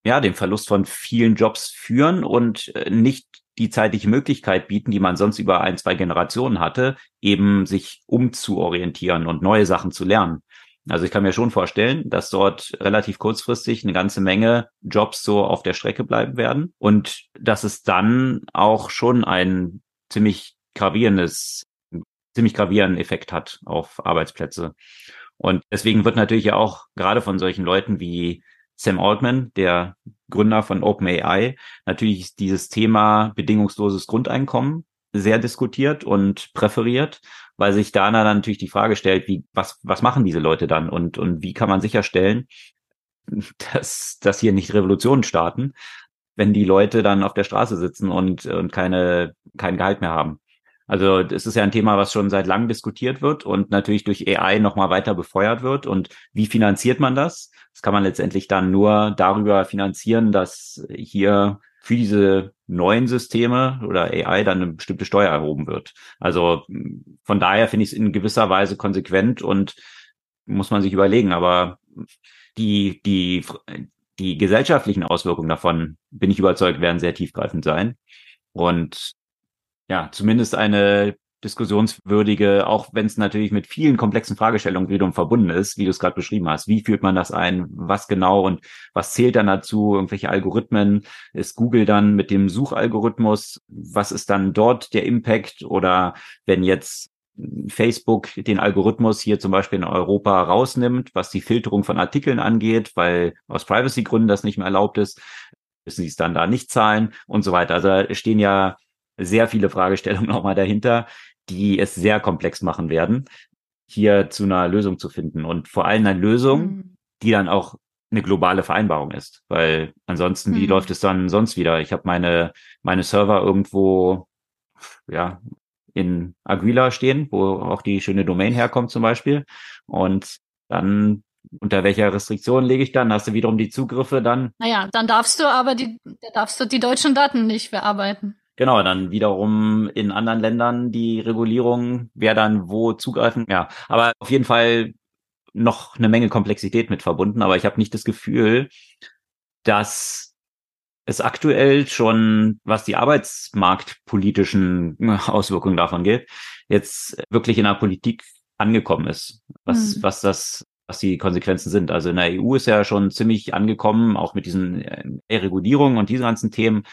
ja, dem Verlust von vielen Jobs führen und äh, nicht die zeitliche Möglichkeit bieten, die man sonst über ein, zwei Generationen hatte, eben sich umzuorientieren und neue Sachen zu lernen. Also ich kann mir schon vorstellen, dass dort relativ kurzfristig eine ganze Menge Jobs so auf der Strecke bleiben werden und dass es dann auch schon ein ziemlich gravierendes, ziemlich gravierenden Effekt hat auf Arbeitsplätze. Und deswegen wird natürlich ja auch gerade von solchen Leuten wie Sam Altman, der Gründer von OpenAI, natürlich dieses Thema bedingungsloses Grundeinkommen sehr diskutiert und präferiert, weil sich da dann natürlich die Frage stellt, wie, was, was machen diese Leute dann und, und wie kann man sicherstellen, dass, dass hier nicht Revolutionen starten, wenn die Leute dann auf der Straße sitzen und, und keine, kein Gehalt mehr haben. Also das ist ja ein Thema, was schon seit langem diskutiert wird und natürlich durch AI nochmal weiter befeuert wird. Und wie finanziert man das? Das kann man letztendlich dann nur darüber finanzieren, dass hier für diese neuen Systeme oder AI dann eine bestimmte Steuer erhoben wird. Also von daher finde ich es in gewisser Weise konsequent und muss man sich überlegen. Aber die, die, die gesellschaftlichen Auswirkungen davon, bin ich überzeugt, werden sehr tiefgreifend sein. Und ja, zumindest eine diskussionswürdige, auch wenn es natürlich mit vielen komplexen Fragestellungen wiederum verbunden ist, wie du es gerade beschrieben hast. Wie führt man das ein? Was genau und was zählt dann dazu? Irgendwelche Algorithmen? Ist Google dann mit dem Suchalgorithmus? Was ist dann dort der Impact? Oder wenn jetzt Facebook den Algorithmus hier zum Beispiel in Europa rausnimmt, was die Filterung von Artikeln angeht, weil aus Privacy-Gründen das nicht mehr erlaubt ist, müssen sie es dann da nicht zahlen und so weiter. Also stehen ja sehr viele Fragestellungen nochmal dahinter, die es sehr komplex machen werden, hier zu einer Lösung zu finden. Und vor allem eine Lösung, mhm. die dann auch eine globale Vereinbarung ist. Weil ansonsten, wie mhm. läuft es dann sonst wieder? Ich habe meine, meine Server irgendwo, ja, in Aguila stehen, wo auch die schöne Domain herkommt zum Beispiel. Und dann unter welcher Restriktion lege ich dann? Hast du wiederum die Zugriffe dann? Naja, dann darfst du aber die, darfst du die deutschen Daten nicht verarbeiten. Genau, dann wiederum in anderen Ländern die Regulierung, wer dann wo zugreifen. Ja, aber auf jeden Fall noch eine Menge Komplexität mit verbunden. Aber ich habe nicht das Gefühl, dass es aktuell schon, was die arbeitsmarktpolitischen Auswirkungen davon geht, jetzt wirklich in der Politik angekommen ist, was, mhm. was das was die Konsequenzen sind. Also in der EU ist ja schon ziemlich angekommen, auch mit diesen äh, Regulierungen und diesen ganzen Themen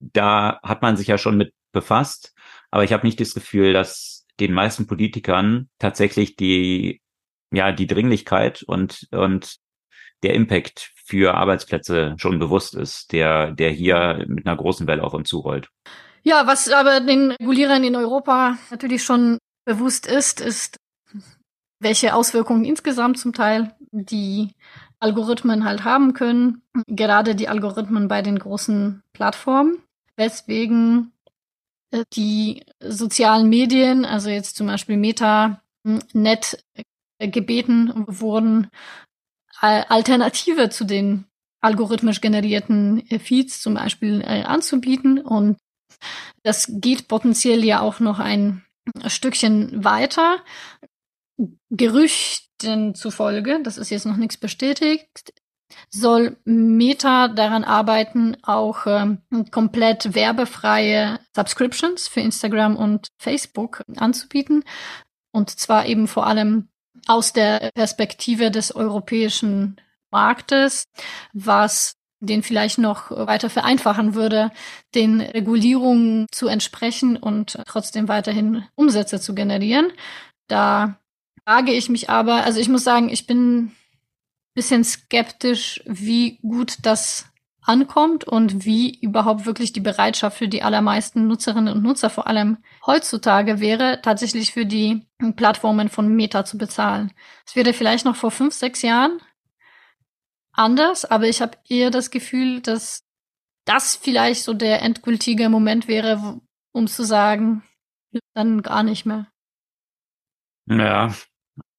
da hat man sich ja schon mit befasst, aber ich habe nicht das Gefühl, dass den meisten Politikern tatsächlich die ja die Dringlichkeit und und der Impact für Arbeitsplätze schon bewusst ist, der der hier mit einer großen Welle auf uns zurollt. Ja, was aber den Regulierern in Europa natürlich schon bewusst ist, ist, welche Auswirkungen insgesamt zum Teil die Algorithmen halt haben können. Gerade die Algorithmen bei den großen Plattformen weswegen äh, die sozialen Medien, also jetzt zum Beispiel Meta, hm, net äh, gebeten wurden, Alternative zu den algorithmisch generierten äh, Feeds zum Beispiel anzubieten. Und das geht potenziell ja auch noch ein Stückchen weiter. Gerüchten zufolge, das ist jetzt noch nichts bestätigt, soll Meta daran arbeiten, auch ähm, komplett werbefreie Subscriptions für Instagram und Facebook anzubieten. Und zwar eben vor allem aus der Perspektive des europäischen Marktes, was den vielleicht noch weiter vereinfachen würde, den Regulierungen zu entsprechen und trotzdem weiterhin Umsätze zu generieren. Da frage ich mich aber, also ich muss sagen, ich bin bisschen skeptisch, wie gut das ankommt und wie überhaupt wirklich die Bereitschaft für die allermeisten Nutzerinnen und Nutzer vor allem heutzutage wäre, tatsächlich für die Plattformen von Meta zu bezahlen. Es wäre vielleicht noch vor fünf, sechs Jahren anders, aber ich habe eher das Gefühl, dass das vielleicht so der endgültige Moment wäre, um zu sagen, dann gar nicht mehr. Ja,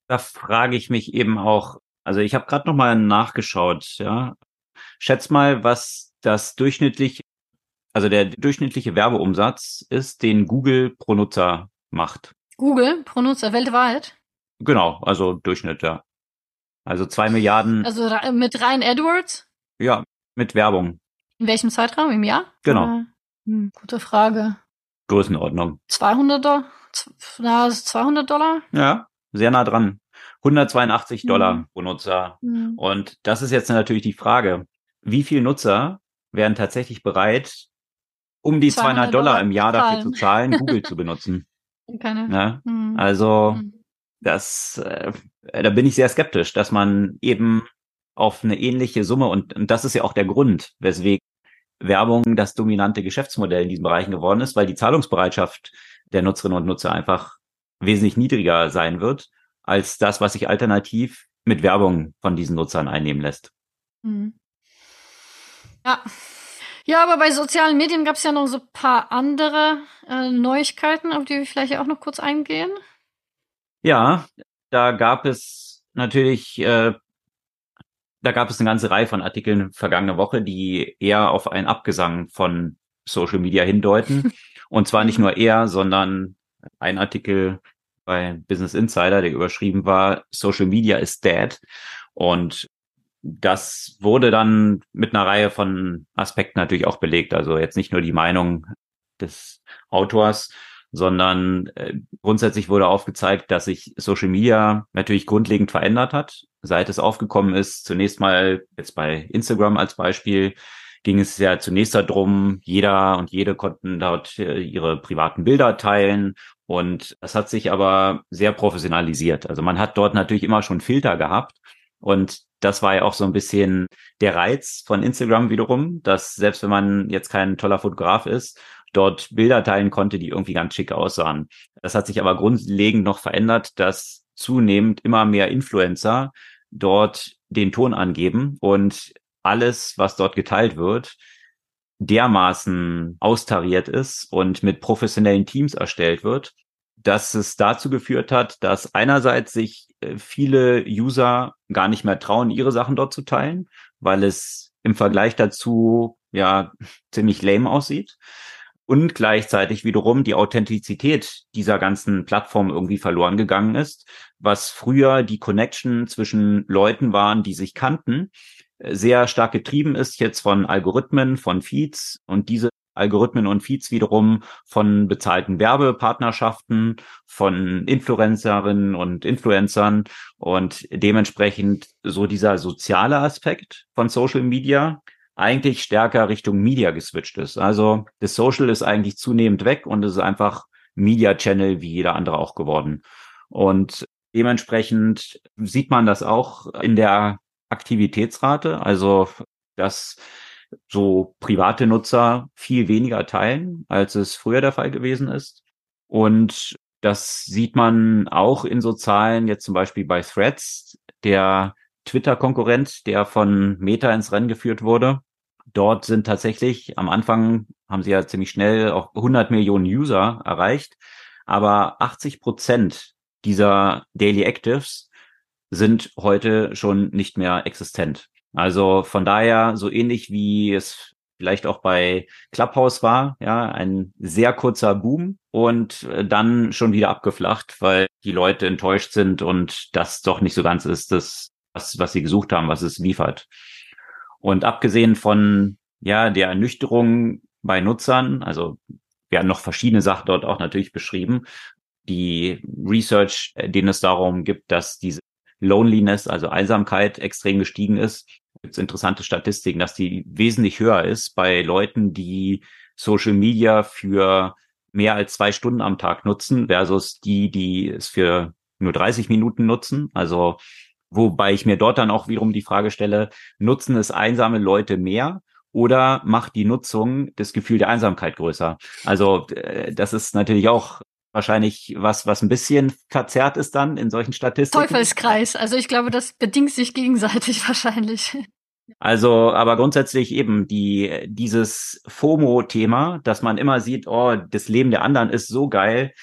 da frage ich mich eben auch, also ich habe gerade noch mal nachgeschaut, ja. Schätz mal, was das durchschnittlich, also der durchschnittliche Werbeumsatz ist, den Google pro Nutzer macht. Google pro Nutzer weltweit? Genau, also Durchschnitt, ja. Also zwei Milliarden. Also mit rein AdWords? Ja, mit Werbung. In welchem Zeitraum? Im Jahr? Genau. Hm, gute Frage. Größenordnung. 200 Dollar? 200 Dollar? Ja, sehr nah dran. 182 mhm. Dollar pro Nutzer. Mhm. Und das ist jetzt natürlich die Frage, wie viele Nutzer wären tatsächlich bereit, um die 200 Dollar, Dollar im Jahr dafür zu zahlen, Google zu benutzen? Keine. Ja? Mhm. Also mhm. das, äh, da bin ich sehr skeptisch, dass man eben auf eine ähnliche Summe und, und das ist ja auch der Grund, weswegen Werbung das dominante Geschäftsmodell in diesen Bereichen geworden ist, weil die Zahlungsbereitschaft der Nutzerinnen und Nutzer einfach wesentlich niedriger sein wird als das, was sich alternativ mit Werbung von diesen Nutzern einnehmen lässt. Mhm. Ja. Ja, aber bei sozialen Medien gab es ja noch so ein paar andere äh, Neuigkeiten, auf die wir vielleicht auch noch kurz eingehen. Ja, da gab es natürlich äh, da gab es eine ganze Reihe von Artikeln vergangene Woche, die eher auf einen Abgesang von Social Media hindeuten. Und zwar nicht nur er, sondern ein Artikel bei Business Insider, der überschrieben war, Social Media is dead. Und das wurde dann mit einer Reihe von Aspekten natürlich auch belegt. Also jetzt nicht nur die Meinung des Autors, sondern äh, grundsätzlich wurde aufgezeigt, dass sich Social Media natürlich grundlegend verändert hat, seit es aufgekommen ist. Zunächst mal jetzt bei Instagram als Beispiel ging es ja zunächst darum, jeder und jede konnten dort äh, ihre privaten Bilder teilen und das hat sich aber sehr professionalisiert. Also man hat dort natürlich immer schon Filter gehabt und das war ja auch so ein bisschen der Reiz von Instagram wiederum, dass selbst wenn man jetzt kein toller Fotograf ist, dort Bilder teilen konnte, die irgendwie ganz schick aussahen. Das hat sich aber grundlegend noch verändert, dass zunehmend immer mehr Influencer dort den Ton angeben und alles, was dort geteilt wird, dermaßen austariert ist und mit professionellen Teams erstellt wird, dass es dazu geführt hat, dass einerseits sich äh, viele User gar nicht mehr trauen, ihre Sachen dort zu teilen, weil es im Vergleich dazu ja ziemlich lame aussieht und gleichzeitig wiederum die Authentizität dieser ganzen Plattform irgendwie verloren gegangen ist, was früher die Connection zwischen Leuten waren, die sich kannten, sehr stark getrieben ist jetzt von Algorithmen, von Feeds und diese Algorithmen und Feeds wiederum von bezahlten Werbepartnerschaften, von Influencerinnen und Influencern und dementsprechend so dieser soziale Aspekt von Social Media, eigentlich stärker Richtung Media geswitcht ist. Also das Social ist eigentlich zunehmend weg und es ist einfach Media Channel wie jeder andere auch geworden. Und dementsprechend sieht man das auch in der Aktivitätsrate, also dass so private Nutzer viel weniger teilen, als es früher der Fall gewesen ist. Und das sieht man auch in so Zahlen, jetzt zum Beispiel bei Threads, der Twitter-Konkurrent, der von Meta ins Rennen geführt wurde. Dort sind tatsächlich am Anfang haben sie ja ziemlich schnell auch 100 Millionen User erreicht, aber 80 Prozent dieser Daily Actives sind heute schon nicht mehr existent. Also von daher so ähnlich wie es vielleicht auch bei Clubhouse war, ja, ein sehr kurzer Boom und äh, dann schon wieder abgeflacht, weil die Leute enttäuscht sind und das doch nicht so ganz ist, das, was, was sie gesucht haben, was es liefert. Und abgesehen von ja der Ernüchterung bei Nutzern, also wir haben noch verschiedene Sachen dort auch natürlich beschrieben, die Research, äh, denen es darum gibt, dass diese Loneliness, also Einsamkeit extrem gestiegen ist. Gibt es interessante Statistiken, dass die wesentlich höher ist bei Leuten, die Social Media für mehr als zwei Stunden am Tag nutzen, versus die, die es für nur 30 Minuten nutzen. Also Wobei ich mir dort dann auch wiederum die Frage stelle, nutzen es einsame Leute mehr oder macht die Nutzung das Gefühl der Einsamkeit größer? Also äh, das ist natürlich auch wahrscheinlich was, was ein bisschen verzerrt ist dann in solchen Statistiken. Teufelskreis. Also ich glaube, das bedingt sich gegenseitig wahrscheinlich. Also, aber grundsätzlich eben die, dieses FOMO-Thema, dass man immer sieht, oh, das Leben der anderen ist so geil,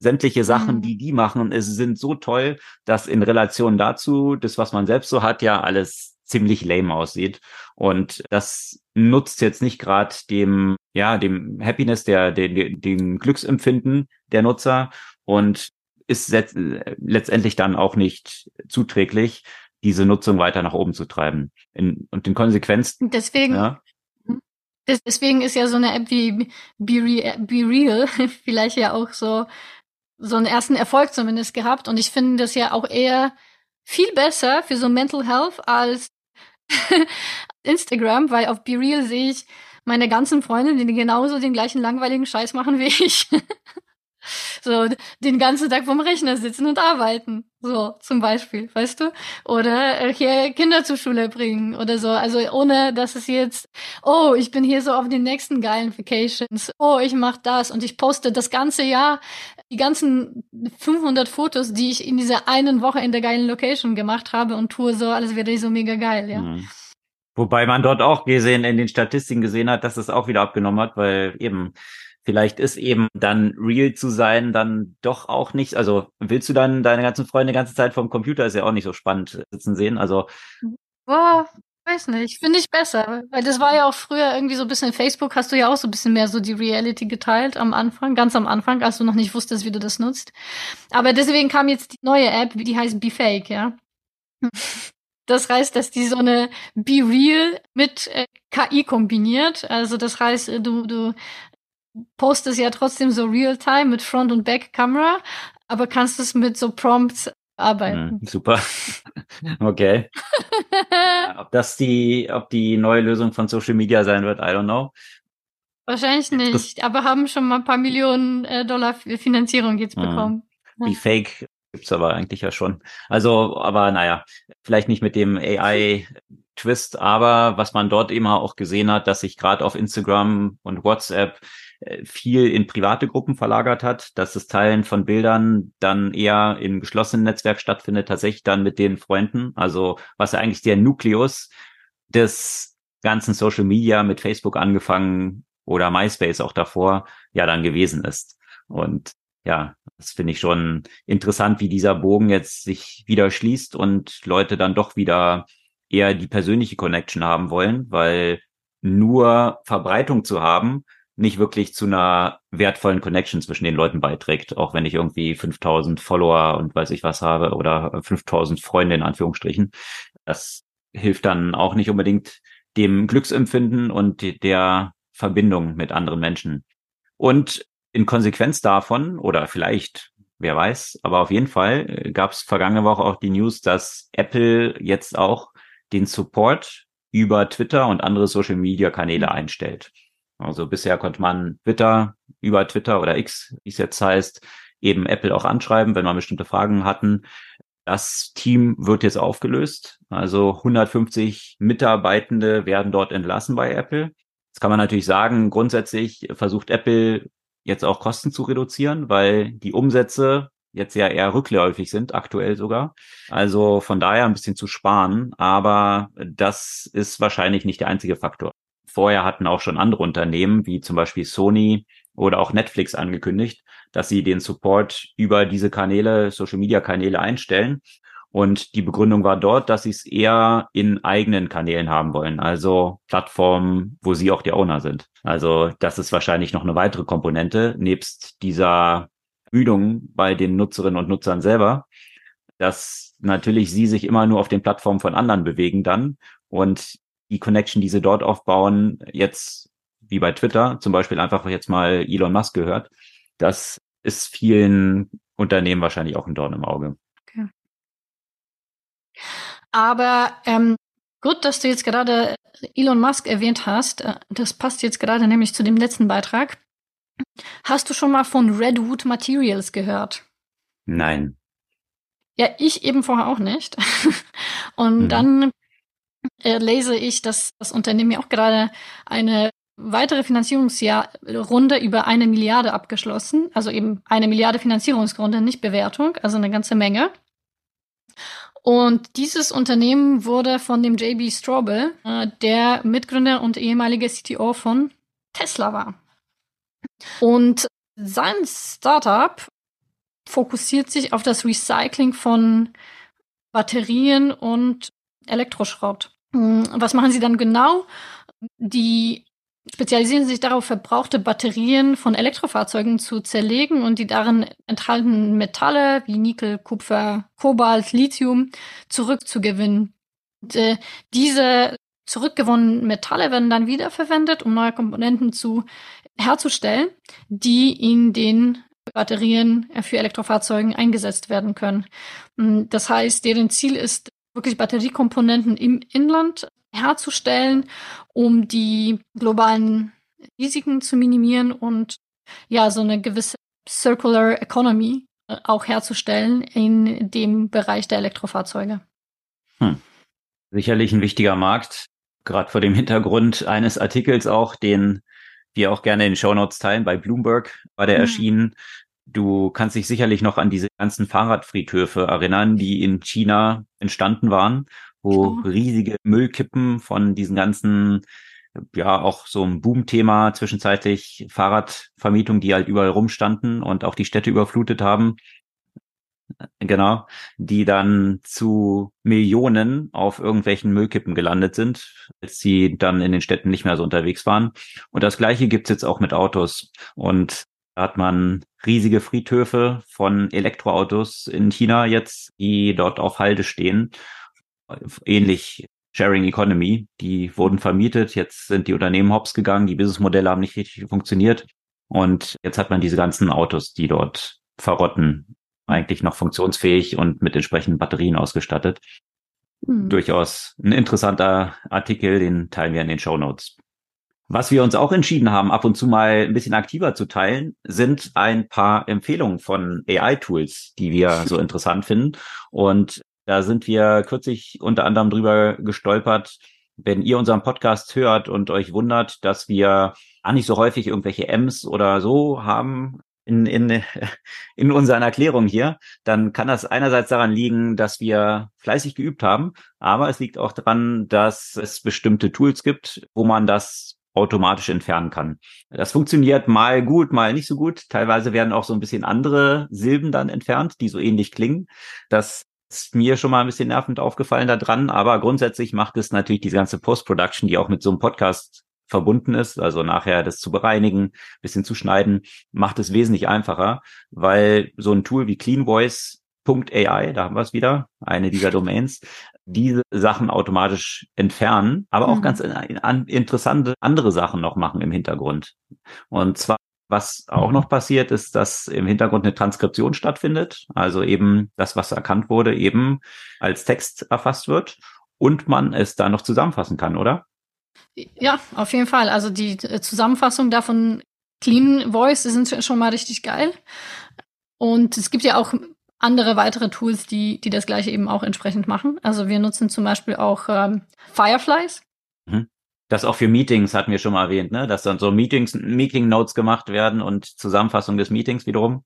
sämtliche Sachen, mhm. die die machen, es sind so toll, dass in Relation dazu, das, was man selbst so hat, ja alles ziemlich lame aussieht. Und das nutzt jetzt nicht gerade dem, ja, dem Happiness, der, dem, dem Glücksempfinden der Nutzer und ist letztendlich dann auch nicht zuträglich, diese Nutzung weiter nach oben zu treiben. In, und den Konsequenzen. Deswegen, ja, Deswegen ist ja so eine App wie Be, Re Be Real vielleicht ja auch so so einen ersten Erfolg zumindest gehabt. Und ich finde das ja auch eher viel besser für so Mental Health als Instagram, weil auf BeReal sehe ich meine ganzen Freunde, die genauso den gleichen langweiligen Scheiß machen wie ich. so, den ganzen Tag vom Rechner sitzen und arbeiten. So, zum Beispiel, weißt du? Oder äh, hier Kinder zur Schule bringen oder so. Also ohne, dass es jetzt, oh, ich bin hier so auf den nächsten geilen Vacations. Oh, ich mach das und ich poste das ganze Jahr die ganzen 500 Fotos, die ich in dieser einen Woche in der geilen Location gemacht habe und tue so, alles wäre so mega geil, ja. Mhm. Wobei man dort auch gesehen, in den Statistiken gesehen hat, dass es auch wieder abgenommen hat, weil eben vielleicht ist eben dann real zu sein dann doch auch nicht. Also willst du dann deine ganzen Freunde die ganze Zeit vom Computer ist ja auch nicht so spannend sitzen sehen. Also Boah, weiß nicht, finde ich besser, weil das war ja auch früher irgendwie so ein bisschen Facebook, hast du ja auch so ein bisschen mehr so die Reality geteilt am Anfang, ganz am Anfang, als du noch nicht wusstest, wie du das nutzt. Aber deswegen kam jetzt die neue App, die heißt Be Fake, ja. Das heißt, dass die so eine Be Real mit äh, KI kombiniert. Also das heißt, äh, du, du postest ja trotzdem so Real-Time mit Front- und Back-Kamera, aber kannst es mit so Prompts arbeiten. Hm, super. okay. ob das die, ob die neue Lösung von Social Media sein wird, I don't know. Wahrscheinlich nicht, aber haben schon mal ein paar Millionen äh, Dollar Finanzierung jetzt hm. bekommen. Wie fake Gibt's aber eigentlich ja schon. Also, aber naja, vielleicht nicht mit dem AI-Twist, aber was man dort immer auch gesehen hat, dass sich gerade auf Instagram und WhatsApp äh, viel in private Gruppen verlagert hat, dass das Teilen von Bildern dann eher im geschlossenen Netzwerk stattfindet, tatsächlich dann mit den Freunden. Also was ja eigentlich der Nukleus des ganzen Social Media mit Facebook angefangen oder MySpace auch davor ja dann gewesen ist. Und ja, das finde ich schon interessant, wie dieser Bogen jetzt sich wieder schließt und Leute dann doch wieder eher die persönliche Connection haben wollen, weil nur Verbreitung zu haben, nicht wirklich zu einer wertvollen Connection zwischen den Leuten beiträgt, auch wenn ich irgendwie 5000 Follower und weiß ich was habe oder 5000 Freunde in Anführungsstrichen. Das hilft dann auch nicht unbedingt dem Glücksempfinden und der Verbindung mit anderen Menschen. Und in Konsequenz davon, oder vielleicht, wer weiß, aber auf jeden Fall äh, gab es vergangene Woche auch die News, dass Apple jetzt auch den Support über Twitter und andere Social-Media-Kanäle mhm. einstellt. Also bisher konnte man Twitter über Twitter oder X, wie es jetzt heißt, eben Apple auch anschreiben, wenn man bestimmte Fragen hatten. Das Team wird jetzt aufgelöst. Also 150 Mitarbeitende werden dort entlassen bei Apple. Jetzt kann man natürlich sagen, grundsätzlich versucht Apple jetzt auch Kosten zu reduzieren, weil die Umsätze jetzt ja eher rückläufig sind, aktuell sogar. Also von daher ein bisschen zu sparen, aber das ist wahrscheinlich nicht der einzige Faktor. Vorher hatten auch schon andere Unternehmen, wie zum Beispiel Sony oder auch Netflix angekündigt, dass sie den Support über diese Kanäle, Social Media Kanäle einstellen. Und die Begründung war dort, dass sie es eher in eigenen Kanälen haben wollen, also Plattformen, wo sie auch die Owner sind. Also das ist wahrscheinlich noch eine weitere Komponente, nebst dieser Müdung bei den Nutzerinnen und Nutzern selber, dass natürlich sie sich immer nur auf den Plattformen von anderen bewegen dann und die Connection, die sie dort aufbauen, jetzt wie bei Twitter, zum Beispiel einfach jetzt mal Elon Musk gehört, das ist vielen Unternehmen wahrscheinlich auch ein Dorn im Auge. Aber ähm, gut, dass du jetzt gerade Elon Musk erwähnt hast. Äh, das passt jetzt gerade nämlich zu dem letzten Beitrag. Hast du schon mal von Redwood Materials gehört? Nein. Ja, ich eben vorher auch nicht. Und mhm. dann äh, lese ich, dass das Unternehmen ja auch gerade eine weitere Finanzierungsrunde über eine Milliarde abgeschlossen. Also eben eine Milliarde Finanzierungsrunde, nicht Bewertung, also eine ganze Menge. Und dieses Unternehmen wurde von dem JB Straubel, äh, der Mitgründer und ehemalige CTO von Tesla war. Und sein Startup fokussiert sich auf das Recycling von Batterien und Elektroschrott. Hm, was machen sie dann genau? Die spezialisieren sich darauf, verbrauchte Batterien von Elektrofahrzeugen zu zerlegen und die darin enthaltenen Metalle wie Nickel, Kupfer, Kobalt, Lithium zurückzugewinnen. Und, äh, diese zurückgewonnenen Metalle werden dann wiederverwendet, um neue Komponenten zu herzustellen, die in den Batterien für Elektrofahrzeugen eingesetzt werden können. Hm, das heißt, deren Ziel ist wirklich Batteriekomponenten im Inland herzustellen, um die globalen Risiken zu minimieren und ja, so eine gewisse Circular Economy äh, auch herzustellen in dem Bereich der Elektrofahrzeuge. Hm. Sicherlich ein wichtiger Markt, gerade vor dem Hintergrund eines Artikels auch, den wir auch gerne in den Show Notes teilen. Bei Bloomberg war der hm. erschienen. Du kannst dich sicherlich noch an diese ganzen Fahrradfriedhöfe erinnern, die in China entstanden waren, wo genau. riesige Müllkippen von diesen ganzen ja auch so ein Boom-Thema zwischenzeitlich Fahrradvermietung, die halt überall rumstanden und auch die Städte überflutet haben. Genau, die dann zu Millionen auf irgendwelchen Müllkippen gelandet sind, als sie dann in den Städten nicht mehr so unterwegs waren. Und das gleiche gibt's jetzt auch mit Autos. Und da hat man riesige Friedhöfe von Elektroautos in China jetzt, die dort auf Halde stehen. Ähnlich Sharing Economy, die wurden vermietet, jetzt sind die Unternehmen hops gegangen, die Businessmodelle haben nicht richtig funktioniert und jetzt hat man diese ganzen Autos, die dort verrotten, eigentlich noch funktionsfähig und mit entsprechenden Batterien ausgestattet. Hm. Durchaus ein interessanter Artikel, den teilen wir in den Show Notes. Was wir uns auch entschieden haben, ab und zu mal ein bisschen aktiver zu teilen, sind ein paar Empfehlungen von AI-Tools, die wir so interessant finden. Und da sind wir kürzlich unter anderem drüber gestolpert. Wenn ihr unseren Podcast hört und euch wundert, dass wir auch nicht so häufig irgendwelche M's oder so haben in, in, in unseren Erklärungen hier, dann kann das einerseits daran liegen, dass wir fleißig geübt haben, aber es liegt auch daran, dass es bestimmte Tools gibt, wo man das automatisch entfernen kann. Das funktioniert mal gut, mal nicht so gut. Teilweise werden auch so ein bisschen andere Silben dann entfernt, die so ähnlich klingen. Das ist mir schon mal ein bisschen nervend aufgefallen da dran, aber grundsätzlich macht es natürlich diese ganze Post-Production, die auch mit so einem Podcast verbunden ist, also nachher das zu bereinigen, bisschen zu schneiden, macht es wesentlich einfacher, weil so ein Tool wie cleanvoice.ai, da haben wir es wieder, eine dieser Domains, diese Sachen automatisch entfernen, aber auch mhm. ganz interessante andere Sachen noch machen im Hintergrund. Und zwar was auch noch passiert, ist, dass im Hintergrund eine Transkription stattfindet, also eben das, was erkannt wurde, eben als Text erfasst wird und man es da noch zusammenfassen kann, oder? Ja, auf jeden Fall. Also die äh, Zusammenfassung davon Clean Voice sind schon mal richtig geil. Und es gibt ja auch andere weitere Tools, die, die das gleiche eben auch entsprechend machen. Also wir nutzen zum Beispiel auch ähm, Fireflies. Mhm. Das auch für Meetings hatten wir schon mal erwähnt, ne? Dass dann so Meetings, Meeting Notes gemacht werden und Zusammenfassung des Meetings wiederum.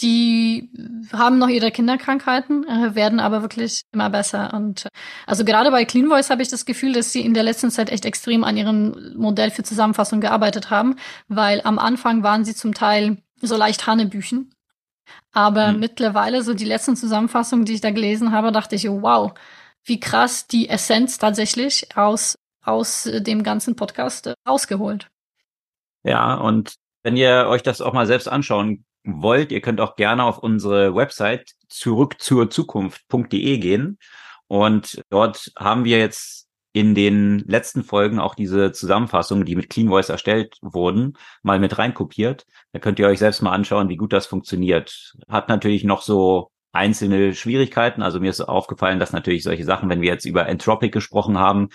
Die haben noch ihre Kinderkrankheiten, äh, werden aber wirklich immer besser. Und also gerade bei Clean Voice habe ich das Gefühl, dass sie in der letzten Zeit echt extrem an ihrem Modell für Zusammenfassung gearbeitet haben, weil am Anfang waren sie zum Teil so leicht Hanebüchen. Aber hm. mittlerweile, so die letzten Zusammenfassungen, die ich da gelesen habe, dachte ich, wow, wie krass die Essenz tatsächlich aus aus äh, dem ganzen Podcast äh, rausgeholt. Ja, und wenn ihr euch das auch mal selbst anschauen wollt, ihr könnt auch gerne auf unsere Website zurück zur Zukunft.de gehen. Und dort haben wir jetzt in den letzten Folgen auch diese Zusammenfassungen, die mit Clean Voice erstellt wurden, mal mit reinkopiert. Da könnt ihr euch selbst mal anschauen, wie gut das funktioniert. Hat natürlich noch so einzelne Schwierigkeiten. Also mir ist aufgefallen, dass natürlich solche Sachen, wenn wir jetzt über Entropic gesprochen haben,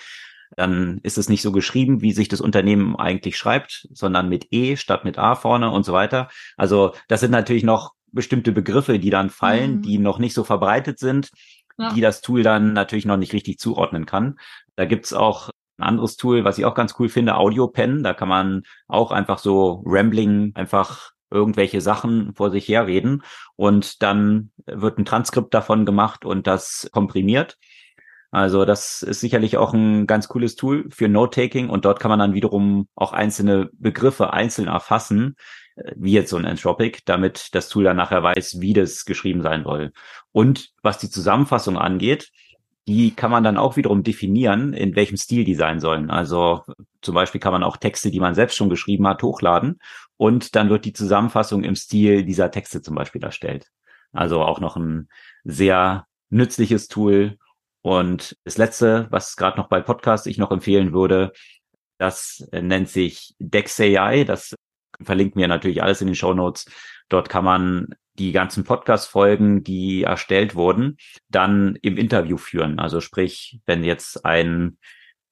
dann ist es nicht so geschrieben, wie sich das Unternehmen eigentlich schreibt, sondern mit E statt mit A vorne und so weiter. Also das sind natürlich noch bestimmte Begriffe, die dann fallen, mhm. die noch nicht so verbreitet sind, die das Tool dann natürlich noch nicht richtig zuordnen kann. Da gibt's auch ein anderes Tool, was ich auch ganz cool finde, AudioPen. Da kann man auch einfach so Rambling einfach irgendwelche Sachen vor sich herreden und dann wird ein Transkript davon gemacht und das komprimiert. Also das ist sicherlich auch ein ganz cooles Tool für Note-Taking und dort kann man dann wiederum auch einzelne Begriffe einzeln erfassen, äh, wie jetzt so ein Entropic, damit das Tool dann nachher weiß, wie das geschrieben sein soll. Und was die Zusammenfassung angeht, die kann man dann auch wiederum definieren, in welchem Stil die sein sollen. Also zum Beispiel kann man auch Texte, die man selbst schon geschrieben hat, hochladen und dann wird die Zusammenfassung im Stil dieser Texte zum Beispiel erstellt. Also auch noch ein sehr nützliches Tool, und das letzte, was gerade noch bei Podcast ich noch empfehlen würde, das nennt sich DexAI. Das verlinkt mir natürlich alles in den Show Notes. Dort kann man die ganzen Podcast-Folgen, die erstellt wurden, dann im Interview führen. Also sprich, wenn jetzt ein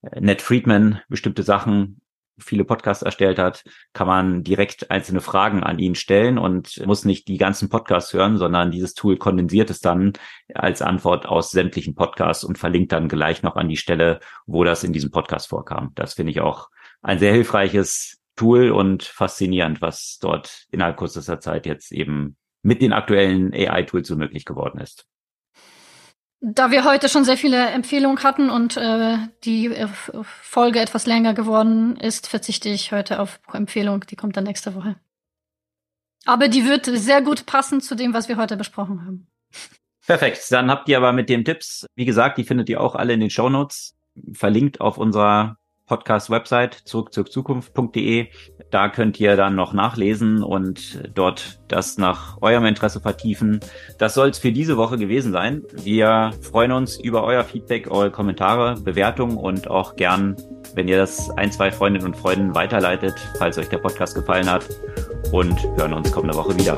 äh, Ned Friedman bestimmte Sachen viele Podcasts erstellt hat, kann man direkt einzelne Fragen an ihn stellen und muss nicht die ganzen Podcasts hören, sondern dieses Tool kondensiert es dann als Antwort aus sämtlichen Podcasts und verlinkt dann gleich noch an die Stelle, wo das in diesem Podcast vorkam. Das finde ich auch ein sehr hilfreiches Tool und faszinierend, was dort innerhalb kürzester Zeit jetzt eben mit den aktuellen AI-Tools so möglich geworden ist. Da wir heute schon sehr viele Empfehlungen hatten und äh, die äh, Folge etwas länger geworden ist, verzichte ich heute auf Empfehlung. Die kommt dann nächste Woche. Aber die wird sehr gut passen zu dem, was wir heute besprochen haben. Perfekt. Dann habt ihr aber mit den Tipps, wie gesagt, die findet ihr auch alle in den Show Notes, verlinkt auf unserer Podcast-Website zurück zur Zukunft.de. Da könnt ihr dann noch nachlesen und dort das nach eurem Interesse vertiefen. Das soll es für diese Woche gewesen sein. Wir freuen uns über euer Feedback, eure Kommentare, Bewertungen und auch gern, wenn ihr das ein, zwei Freundinnen und Freunden weiterleitet, falls euch der Podcast gefallen hat. Und hören uns kommende Woche wieder.